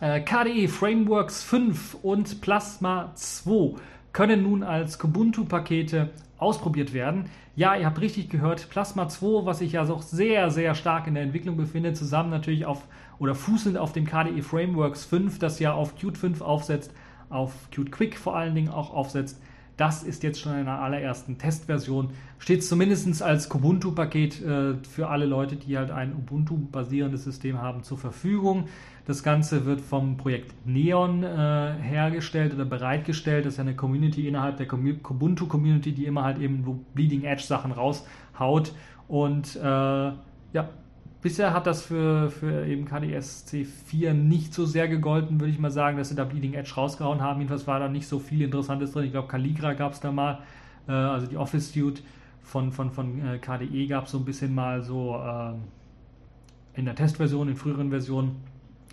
Äh, KDE Frameworks 5 und Plasma 2 können nun als Kubuntu-Pakete ausprobiert werden. Ja, ihr habt richtig gehört, Plasma 2, was sich ja auch sehr, sehr stark in der Entwicklung befindet, zusammen natürlich auf oder fußend auf dem KDE Frameworks 5, das ja auf Qt 5 aufsetzt, auf Qt Quick vor allen Dingen auch aufsetzt. Das ist jetzt schon in einer allerersten Testversion. Steht zumindest als Kubuntu-Paket äh, für alle Leute, die halt ein Ubuntu-basierendes System haben, zur Verfügung. Das Ganze wird vom Projekt Neon äh, hergestellt oder bereitgestellt. Das ist ja eine Community innerhalb der Kubuntu-Community, die immer halt eben Bleeding Edge-Sachen raushaut. Und äh, ja, Bisher hat das für, für eben KDS C4 nicht so sehr gegolten, würde ich mal sagen, dass sie da Bleeding Edge rausgehauen haben. Jedenfalls war da nicht so viel Interessantes drin. Ich glaube, Caligra gab es da mal, äh, also die Office Suite von, von, von äh, KDE gab es so ein bisschen mal so äh, in der Testversion, in früheren Versionen.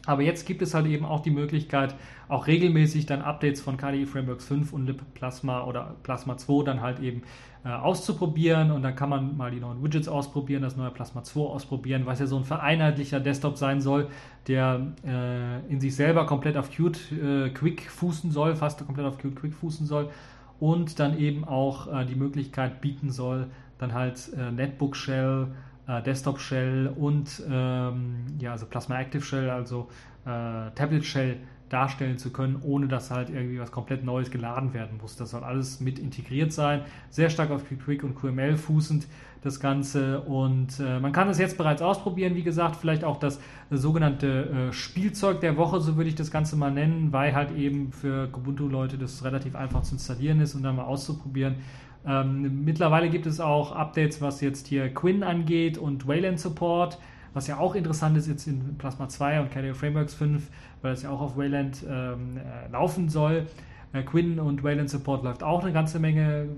Aber jetzt gibt es halt eben auch die Möglichkeit, auch regelmäßig dann Updates von KDE Frameworks 5 und Lib Plasma oder Plasma 2 dann halt eben äh, auszuprobieren. Und dann kann man mal die neuen Widgets ausprobieren, das neue Plasma 2 ausprobieren, was ja so ein vereinheitlicher Desktop sein soll, der äh, in sich selber komplett auf Qt äh, Quick fußen soll, fast komplett auf Qt Quick fußen soll. Und dann eben auch äh, die Möglichkeit bieten soll, dann halt äh, Netbook Shell äh, Desktop Shell und ähm, ja, also Plasma Active Shell, also äh, Tablet Shell darstellen zu können, ohne dass halt irgendwie was komplett Neues geladen werden muss. Das soll alles mit integriert sein, sehr stark auf Quick und QML fußend das Ganze und äh, man kann es jetzt bereits ausprobieren, wie gesagt, vielleicht auch das sogenannte äh, Spielzeug der Woche, so würde ich das Ganze mal nennen, weil halt eben für Ubuntu-Leute das relativ einfach zu installieren ist und dann mal auszuprobieren. Ähm, mittlerweile gibt es auch Updates, was jetzt hier Quinn angeht und Wayland Support, was ja auch interessant ist jetzt in Plasma 2 und KDE Frameworks 5, weil das ja auch auf Wayland ähm, äh, laufen soll. Äh, Quinn und Wayland Support läuft auch eine ganze Menge,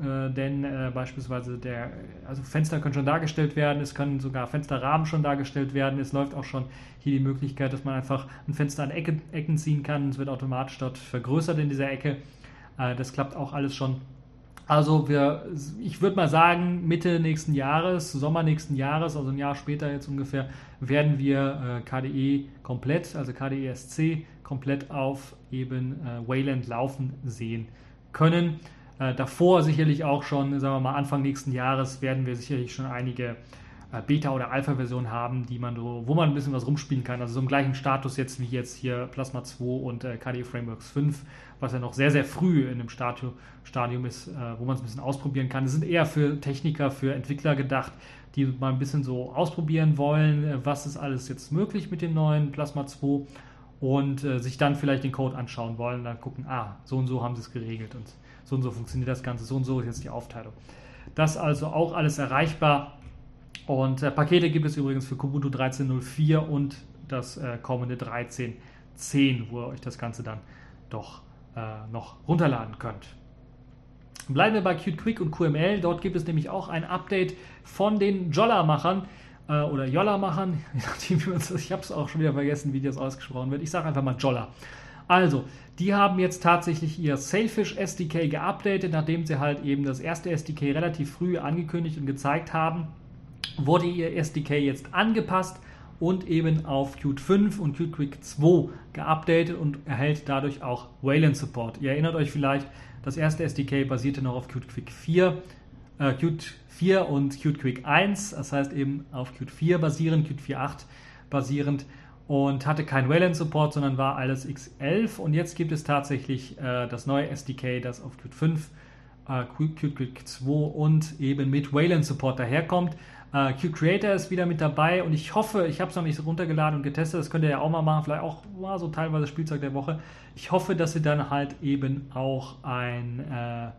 äh, denn äh, beispielsweise der, also Fenster können schon dargestellt werden, es können sogar Fensterrahmen schon dargestellt werden. Es läuft auch schon hier die Möglichkeit, dass man einfach ein Fenster an Ecke, Ecken ziehen kann. Es wird automatisch dort vergrößert in dieser Ecke. Äh, das klappt auch alles schon. Also wir, ich würde mal sagen, Mitte nächsten Jahres, Sommer nächsten Jahres, also ein Jahr später jetzt ungefähr, werden wir äh, KDE komplett, also KDE SC komplett auf eben äh, Wayland laufen sehen können. Äh, davor sicherlich auch schon, sagen wir mal, Anfang nächsten Jahres werden wir sicherlich schon einige Beta- oder Alpha-Version haben, die man so, wo man ein bisschen was rumspielen kann. Also so im gleichen Status jetzt wie jetzt hier Plasma 2 und äh, KDE Frameworks 5, was ja noch sehr, sehr früh in dem Stadium, Stadium ist, äh, wo man es ein bisschen ausprobieren kann. Das sind eher für Techniker, für Entwickler gedacht, die mal ein bisschen so ausprobieren wollen, äh, was ist alles jetzt möglich mit dem neuen Plasma 2 und äh, sich dann vielleicht den Code anschauen wollen, dann gucken, ah, so und so haben sie es geregelt und so und so funktioniert das Ganze, so und so ist jetzt die Aufteilung. Das also auch alles erreichbar und äh, Pakete gibt es übrigens für Kubuntu 13.04 und das äh, kommende 13.10, wo ihr euch das Ganze dann doch äh, noch runterladen könnt. Bleiben wir bei Qt Quick und QML. Dort gibt es nämlich auch ein Update von den Jolla-Machern äh, oder Jolla-Machern. Ich habe es auch schon wieder vergessen, wie das ausgesprochen wird. Ich sage einfach mal Jolla. Also, die haben jetzt tatsächlich ihr Sailfish SDK geupdatet, nachdem sie halt eben das erste SDK relativ früh angekündigt und gezeigt haben wurde ihr SDK jetzt angepasst und eben auf Qt 5 und Qt Quick 2 geupdatet und erhält dadurch auch Wayland Support. Ihr erinnert euch vielleicht, das erste SDK basierte noch auf Qt Quick 4, äh, Qt 4 und Qt Quick 1, das heißt eben auf Qt 4 basierend, Qt 4.8 basierend und hatte kein Wayland Support, sondern war alles X11 und jetzt gibt es tatsächlich äh, das neue SDK, das auf Qt 5, äh, Qt Quick 2 und eben mit Wayland Support daherkommt. Uh, Q Creator ist wieder mit dabei und ich hoffe, ich habe es noch nicht runtergeladen und getestet, das könnt ihr ja auch mal machen, vielleicht auch mal so teilweise Spielzeug der Woche. Ich hoffe, dass sie dann halt eben auch ein, äh,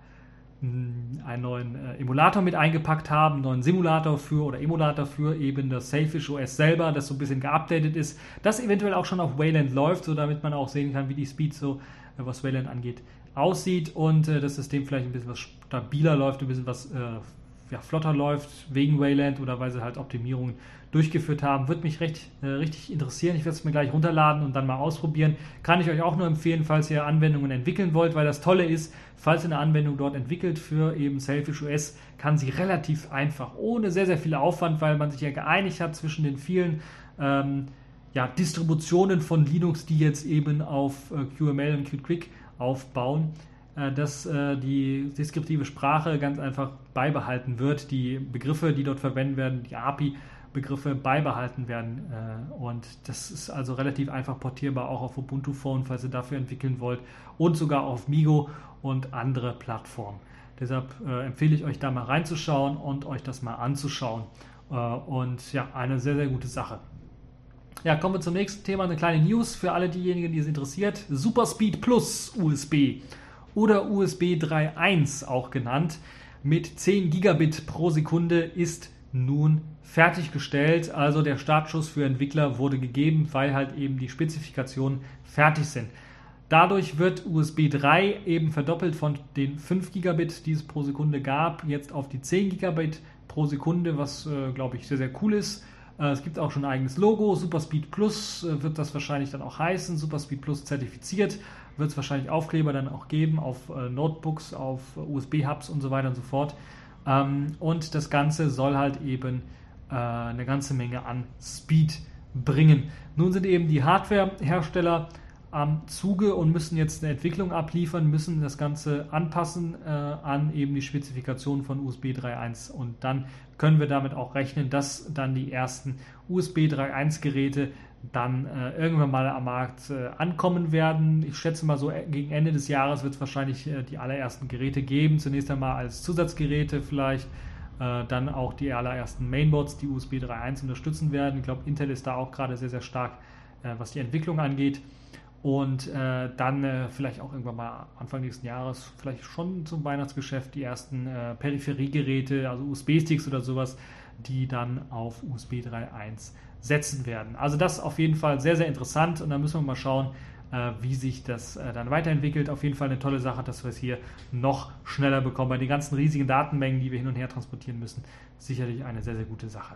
einen neuen äh, Emulator mit eingepackt haben, einen neuen Simulator für oder Emulator für eben das Sailfish OS selber, das so ein bisschen geupdatet ist, das eventuell auch schon auf Wayland läuft, so damit man auch sehen kann, wie die Speed so, äh, was Wayland angeht, aussieht und äh, das System vielleicht ein bisschen was stabiler läuft, ein bisschen was äh, ja, flotter läuft wegen Wayland oder weil sie halt Optimierungen durchgeführt haben. Würde mich recht, äh, richtig interessieren. Ich werde es mir gleich runterladen und dann mal ausprobieren. Kann ich euch auch nur empfehlen, falls ihr Anwendungen entwickeln wollt, weil das Tolle ist, falls ihr eine Anwendung dort entwickelt für eben Selfish OS, kann sie relativ einfach, ohne sehr, sehr viel Aufwand, weil man sich ja geeinigt hat zwischen den vielen ähm, ja, Distributionen von Linux, die jetzt eben auf äh, QML und Qt Quick aufbauen, dass äh, die deskriptive Sprache ganz einfach beibehalten wird. Die Begriffe, die dort verwendet werden, die API-Begriffe beibehalten werden. Äh, und das ist also relativ einfach portierbar, auch auf Ubuntu Phone, falls ihr dafür entwickeln wollt. Und sogar auf Migo und andere Plattformen. Deshalb empfehle ich euch da mal reinzuschauen und euch das mal anzuschauen. und ja, eine sehr, sehr gute Sache. Ja, kommen wir zum nächsten Thema. Eine kleine News für alle diejenigen, die es interessiert. Superspeed Plus USB oder USB 3.1 auch genannt, mit 10 Gigabit pro Sekunde ist nun fertiggestellt. Also der Startschuss für Entwickler wurde gegeben, weil halt eben die Spezifikationen fertig sind. Dadurch wird USB 3 eben verdoppelt von den 5 Gigabit, die es pro Sekunde gab, jetzt auf die 10 Gigabit pro Sekunde, was äh, glaube ich sehr, sehr cool ist. Äh, es gibt auch schon ein eigenes Logo. Superspeed Plus äh, wird das wahrscheinlich dann auch heißen. Superspeed Plus zertifiziert wird es wahrscheinlich Aufkleber dann auch geben auf äh, Notebooks, auf äh, USB-Hubs und so weiter und so fort. Ähm, und das Ganze soll halt eben äh, eine ganze Menge an Speed bringen. Nun sind eben die Hardware-Hersteller am Zuge und müssen jetzt eine Entwicklung abliefern, müssen das Ganze anpassen äh, an eben die Spezifikation von USB 3.1 und dann können wir damit auch rechnen, dass dann die ersten USB 3.1 Geräte dann äh, irgendwann mal am Markt äh, ankommen werden. Ich schätze mal so äh, gegen Ende des Jahres wird es wahrscheinlich äh, die allerersten Geräte geben. Zunächst einmal als Zusatzgeräte vielleicht, äh, dann auch die allerersten Mainboards, die USB 3.1 unterstützen werden. Ich glaube, Intel ist da auch gerade sehr, sehr stark, was die Entwicklung angeht. Und dann vielleicht auch irgendwann mal Anfang nächsten Jahres, vielleicht schon zum Weihnachtsgeschäft, die ersten Peripheriegeräte, also USB-Sticks oder sowas, die dann auf USB 3.1 setzen werden. Also das auf jeden Fall sehr, sehr interessant und da müssen wir mal schauen, äh, wie sich das äh, dann weiterentwickelt. Auf jeden Fall eine tolle Sache, dass wir es hier noch schneller bekommen. Bei den ganzen riesigen Datenmengen, die wir hin und her transportieren müssen, sicherlich eine sehr, sehr gute Sache.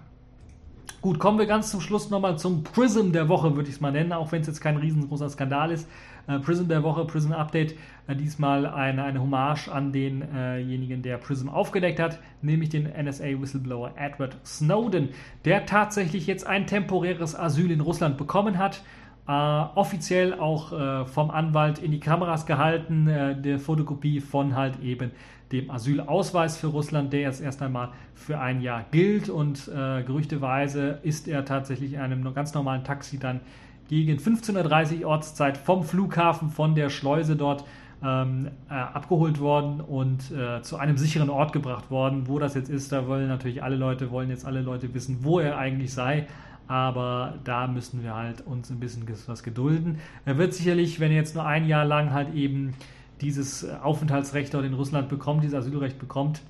Gut, kommen wir ganz zum Schluss nochmal zum Prism der Woche, würde ich es mal nennen, auch wenn es jetzt kein riesengroßer Skandal ist. Äh, Prism der Woche, Prism Update, äh, diesmal eine, eine Hommage an denjenigen, der Prism aufgedeckt hat, nämlich den NSA-Whistleblower Edward Snowden, der tatsächlich jetzt ein temporäres Asyl in Russland bekommen hat. Äh, offiziell auch äh, vom Anwalt in die Kameras gehalten, äh, der Fotokopie von halt eben dem Asylausweis für Russland, der jetzt erst einmal für ein Jahr gilt und äh, gerüchteweise ist er tatsächlich in einem ganz normalen Taxi dann gegen 15.30 Uhr Ortszeit vom Flughafen, von der Schleuse dort ähm, äh, abgeholt worden und äh, zu einem sicheren Ort gebracht worden. Wo das jetzt ist, da wollen natürlich alle Leute, wollen jetzt alle Leute wissen, wo er eigentlich sei. Aber da müssen wir halt uns ein bisschen was gedulden. Er wird sicherlich, wenn er jetzt nur ein Jahr lang halt eben dieses Aufenthaltsrecht dort in Russland bekommt, dieses Asylrecht bekommt,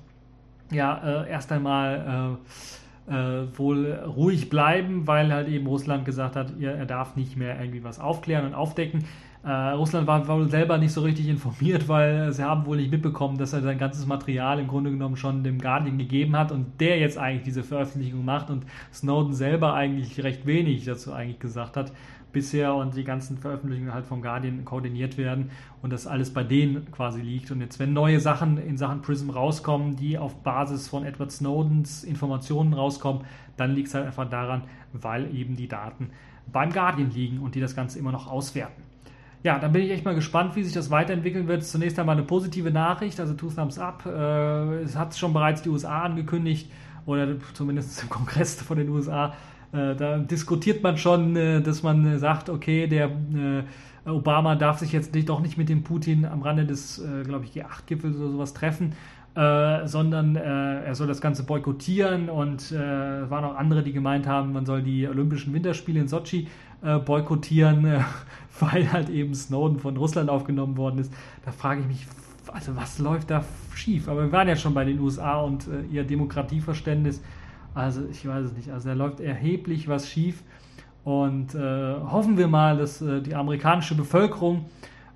ja, äh, erst einmal äh, äh, wohl ruhig bleiben, weil halt eben Russland gesagt hat, er, er darf nicht mehr irgendwie was aufklären und aufdecken. Äh, Russland war wohl selber nicht so richtig informiert, weil sie haben wohl nicht mitbekommen, dass er sein ganzes Material im Grunde genommen schon dem Guardian gegeben hat und der jetzt eigentlich diese Veröffentlichung macht und Snowden selber eigentlich recht wenig dazu eigentlich gesagt hat bisher und die ganzen Veröffentlichungen halt vom Guardian koordiniert werden und das alles bei denen quasi liegt. Und jetzt, wenn neue Sachen in Sachen Prism rauskommen, die auf Basis von Edward Snowdens Informationen rauskommen, dann liegt es halt einfach daran, weil eben die Daten beim Guardian liegen und die das Ganze immer noch auswerten. Ja, dann bin ich echt mal gespannt, wie sich das weiterentwickeln wird. Zunächst einmal eine positive Nachricht, also Two Thumbs Up. Es hat schon bereits die USA angekündigt, oder zumindest im Kongress von den USA, da diskutiert man schon, äh, dass man äh, sagt, okay, der Obama darf sich jetzt nicht, doch nicht mit dem Putin am Rande des, glaube ich, G8-Gipfels oder sowas treffen, sondern er soll das Ganze boykottieren und es waren auch andere, die gemeint haben, man soll die Olympischen Winterspiele in Sochi boykottieren, weil halt eben Snowden von Russland aufgenommen worden ist. Da frage ich mich, also was läuft da schief? Aber wir waren ja schon bei den USA und ihr Demokratieverständnis also ich weiß es nicht. Also da läuft erheblich was schief. Und äh, hoffen wir mal, dass äh, die amerikanische Bevölkerung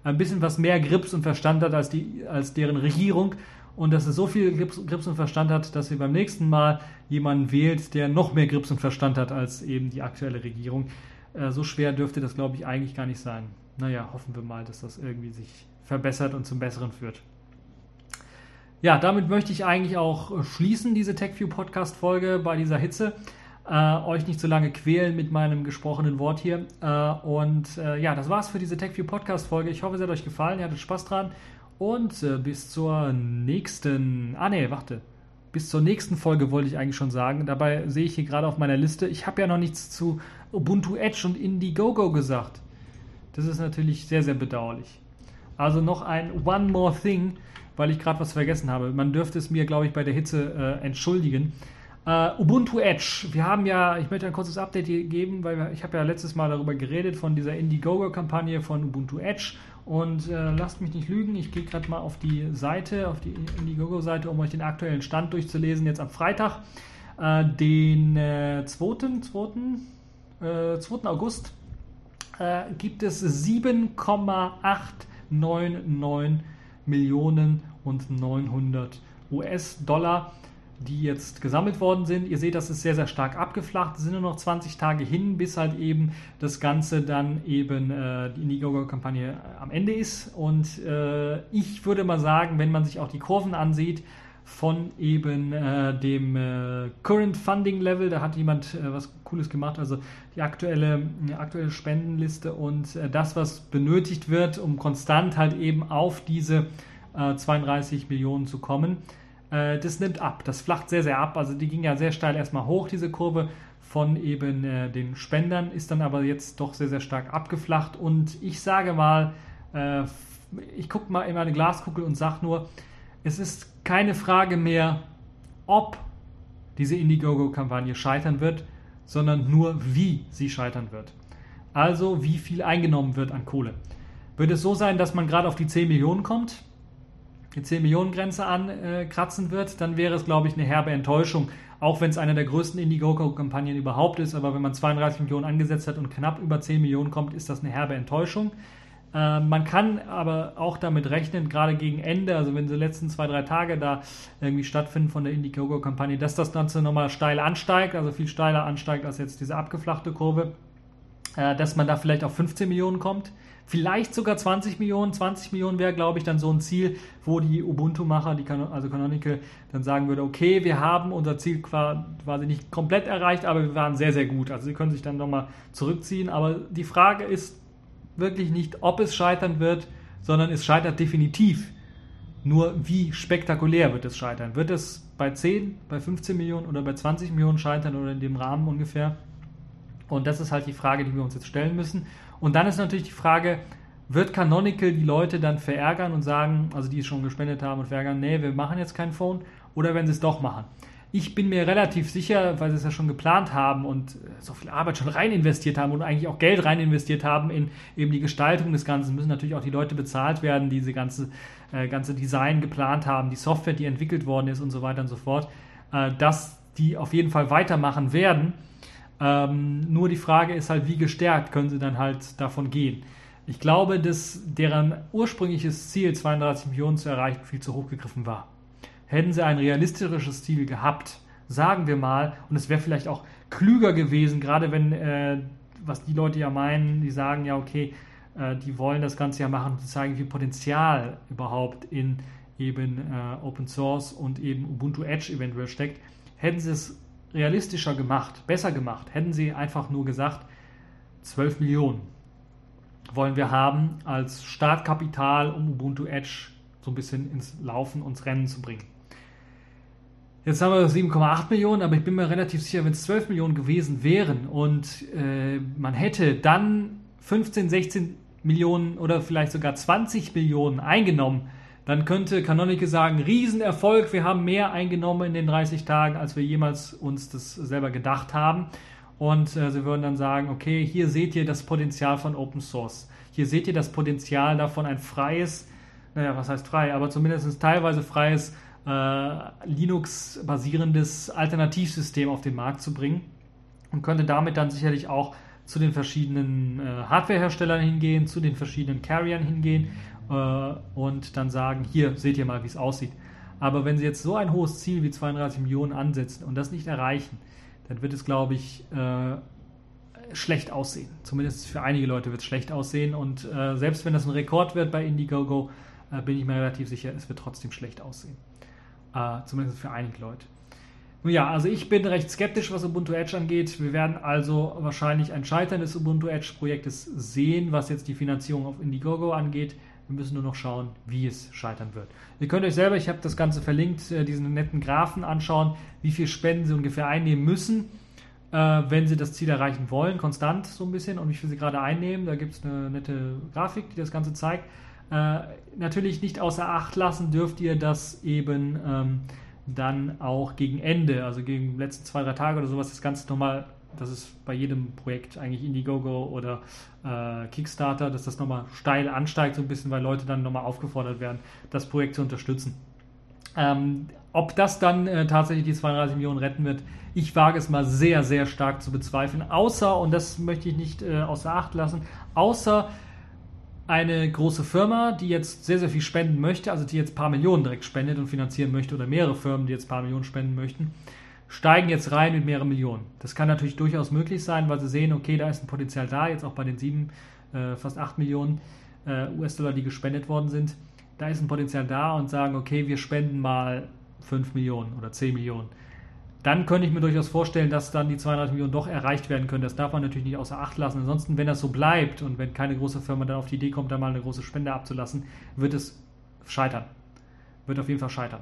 ein bisschen was mehr Grips und Verstand hat als, die, als deren Regierung und dass es so viel Grips, Grips und Verstand hat, dass sie beim nächsten Mal jemanden wählt, der noch mehr Grips und Verstand hat als eben die aktuelle Regierung. Äh, so schwer dürfte das, glaube ich, eigentlich gar nicht sein. Naja, hoffen wir mal, dass das irgendwie sich verbessert und zum Besseren führt. Ja, damit möchte ich eigentlich auch schließen, diese TechView Podcast-Folge bei dieser Hitze. Äh, euch nicht zu lange quälen mit meinem gesprochenen Wort hier. Äh, und äh, ja, das war's für diese TechView Podcast-Folge. Ich hoffe, es hat euch gefallen, ihr hattet Spaß dran. und äh, bis zur nächsten. Ah, ne, warte. Bis zur nächsten Folge wollte ich eigentlich schon sagen. Dabei sehe ich hier gerade auf meiner Liste, ich habe ja noch nichts zu Ubuntu Edge und Indiegogo gesagt. Das ist natürlich sehr, sehr bedauerlich. Also noch ein One More Thing, weil ich gerade was vergessen habe. Man dürfte es mir, glaube ich, bei der Hitze äh, entschuldigen. Uh, Ubuntu Edge. Wir haben ja, ich möchte ein kurzes Update geben, weil ich habe ja letztes Mal darüber geredet von dieser Indiegogo-Kampagne von Ubuntu Edge. Und äh, lasst mich nicht lügen, ich gehe gerade mal auf die Seite, auf die Indiegogo-Seite, um euch den aktuellen Stand durchzulesen. Jetzt am Freitag, äh, den äh, 2. 2. 2. August, äh, gibt es 7,899 Millionen und 900 US-Dollar die jetzt gesammelt worden sind. Ihr seht, das ist sehr, sehr stark abgeflacht. Es sind nur noch 20 Tage hin, bis halt eben das Ganze dann eben äh, die Indiegogo-Kampagne äh, am Ende ist. Und äh, ich würde mal sagen, wenn man sich auch die Kurven ansieht, von eben äh, dem äh, Current Funding Level, da hat jemand äh, was Cooles gemacht, also die aktuelle, die aktuelle Spendenliste und äh, das, was benötigt wird, um konstant halt eben auf diese 32 Millionen zu kommen äh, das nimmt ab, das flacht sehr, sehr ab. Also die ging ja sehr steil erstmal hoch, diese Kurve von eben äh, den Spendern, ist dann aber jetzt doch sehr, sehr stark abgeflacht. Und ich sage mal, äh, ich gucke mal in meine Glaskugel und sage nur, es ist keine Frage mehr, ob diese Indiegogo-Kampagne scheitern wird, sondern nur, wie sie scheitern wird. Also wie viel eingenommen wird an Kohle. Wird es so sein, dass man gerade auf die 10 Millionen kommt? die 10 Millionen Grenze ankratzen wird, dann wäre es, glaube ich, eine herbe Enttäuschung. Auch wenn es eine der größten Indiegogo-Kampagnen überhaupt ist, aber wenn man 32 Millionen angesetzt hat und knapp über 10 Millionen kommt, ist das eine herbe Enttäuschung. Äh, man kann aber auch damit rechnen, gerade gegen Ende, also wenn die letzten zwei, drei Tage da irgendwie stattfinden von der Indiegogo-Kampagne, dass das Ganze nochmal steil ansteigt, also viel steiler ansteigt als jetzt diese abgeflachte Kurve, äh, dass man da vielleicht auf 15 Millionen kommt Vielleicht sogar 20 Millionen. 20 Millionen wäre, glaube ich, dann so ein Ziel, wo die Ubuntu-Macher, die also Canonical, dann sagen würde, okay, wir haben unser Ziel quasi nicht komplett erreicht, aber wir waren sehr, sehr gut. Also sie können sich dann nochmal zurückziehen. Aber die Frage ist wirklich nicht, ob es scheitern wird, sondern es scheitert definitiv. Nur wie spektakulär wird es scheitern? Wird es bei 10, bei 15 Millionen oder bei 20 Millionen scheitern oder in dem Rahmen ungefähr? Und das ist halt die Frage, die wir uns jetzt stellen müssen. Und dann ist natürlich die Frage, wird Canonical die Leute dann verärgern und sagen, also die es schon gespendet haben und verärgern, nee, wir machen jetzt kein Phone, oder wenn sie es doch machen? Ich bin mir relativ sicher, weil sie es ja schon geplant haben und so viel Arbeit schon rein investiert haben und eigentlich auch Geld rein investiert haben in eben die Gestaltung des Ganzen, müssen natürlich auch die Leute bezahlt werden, die diese ganze, äh, ganze Design geplant haben, die Software, die entwickelt worden ist und so weiter und so fort, äh, dass die auf jeden Fall weitermachen werden ähm, nur die Frage ist halt, wie gestärkt können sie dann halt davon gehen. Ich glaube, dass deren ursprüngliches Ziel, 32 Millionen zu erreichen, viel zu hoch gegriffen war. Hätten sie ein realistisches Ziel gehabt, sagen wir mal, und es wäre vielleicht auch klüger gewesen, gerade wenn, äh, was die Leute ja meinen, die sagen ja, okay, äh, die wollen das Ganze ja machen, zu zeigen, wie Potenzial überhaupt in eben äh, Open Source und eben Ubuntu Edge eventuell steckt. Hätten sie es realistischer gemacht, besser gemacht, hätten sie einfach nur gesagt, 12 Millionen wollen wir haben als Startkapital, um Ubuntu Edge so ein bisschen ins Laufen, ins Rennen zu bringen. Jetzt haben wir 7,8 Millionen, aber ich bin mir relativ sicher, wenn es 12 Millionen gewesen wären und äh, man hätte dann 15, 16 Millionen oder vielleicht sogar 20 Millionen eingenommen, dann könnte Canonical sagen, Riesenerfolg, wir haben mehr eingenommen in den 30 Tagen, als wir jemals uns das selber gedacht haben. Und äh, sie würden dann sagen, okay, hier seht ihr das Potenzial von Open Source. Hier seht ihr das Potenzial davon, ein freies, naja, was heißt frei, aber zumindest teilweise freies äh, Linux-basierendes Alternativsystem auf den Markt zu bringen und könnte damit dann sicherlich auch zu den verschiedenen äh, Hardwareherstellern hingehen, zu den verschiedenen Carriern hingehen äh, und dann sagen, hier seht ihr mal, wie es aussieht. Aber wenn sie jetzt so ein hohes Ziel wie 32 Millionen ansetzen und das nicht erreichen, dann wird es, glaube ich, äh, schlecht aussehen. Zumindest für einige Leute wird es schlecht aussehen. Und äh, selbst wenn das ein Rekord wird bei Indiegogo, äh, bin ich mir relativ sicher, es wird trotzdem schlecht aussehen. Äh, zumindest für einige Leute. Nun ja, also ich bin recht skeptisch, was Ubuntu Edge angeht. Wir werden also wahrscheinlich ein Scheitern des Ubuntu Edge Projektes sehen, was jetzt die Finanzierung auf Indiegogo angeht. Wir müssen nur noch schauen, wie es scheitern wird. Ihr könnt euch selber, ich habe das Ganze verlinkt, äh, diesen netten Graphen anschauen, wie viel Spenden sie ungefähr einnehmen müssen, äh, wenn sie das Ziel erreichen wollen, konstant so ein bisschen und wie viel sie gerade einnehmen. Da gibt es eine nette Grafik, die das Ganze zeigt. Äh, natürlich nicht außer Acht lassen dürft ihr, dass eben ähm, dann auch gegen Ende, also gegen die letzten zwei, drei Tage oder sowas, das Ganze nochmal das ist bei jedem Projekt eigentlich Indiegogo oder äh, Kickstarter, dass das nochmal steil ansteigt, so ein bisschen, weil Leute dann nochmal aufgefordert werden, das Projekt zu unterstützen. Ähm, ob das dann äh, tatsächlich die 32 Millionen retten wird, ich wage es mal sehr, sehr stark zu bezweifeln. Außer, und das möchte ich nicht äh, außer Acht lassen, außer eine große Firma, die jetzt sehr, sehr viel spenden möchte, also die jetzt ein paar Millionen direkt spendet und finanzieren möchte, oder mehrere Firmen, die jetzt ein paar Millionen spenden möchten, steigen jetzt rein mit mehreren Millionen. Das kann natürlich durchaus möglich sein, weil sie sehen, okay, da ist ein Potenzial da, jetzt auch bei den sieben, äh, fast acht Millionen äh, US-Dollar, die gespendet worden sind. Da ist ein Potenzial da und sagen, okay, wir spenden mal fünf Millionen oder zehn Millionen. Dann könnte ich mir durchaus vorstellen, dass dann die 32 Millionen doch erreicht werden können. Das darf man natürlich nicht außer Acht lassen. Ansonsten, wenn das so bleibt und wenn keine große Firma dann auf die Idee kommt, da mal eine große Spende abzulassen, wird es scheitern. Wird auf jeden Fall scheitern.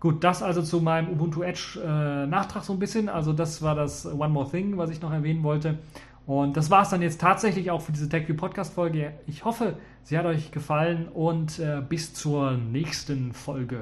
Gut, das also zu meinem Ubuntu Edge äh, Nachtrag so ein bisschen. Also das war das One More Thing, was ich noch erwähnen wollte. Und das war es dann jetzt tatsächlich auch für diese TechView Podcast Folge. Ich hoffe, sie hat euch gefallen und äh, bis zur nächsten Folge.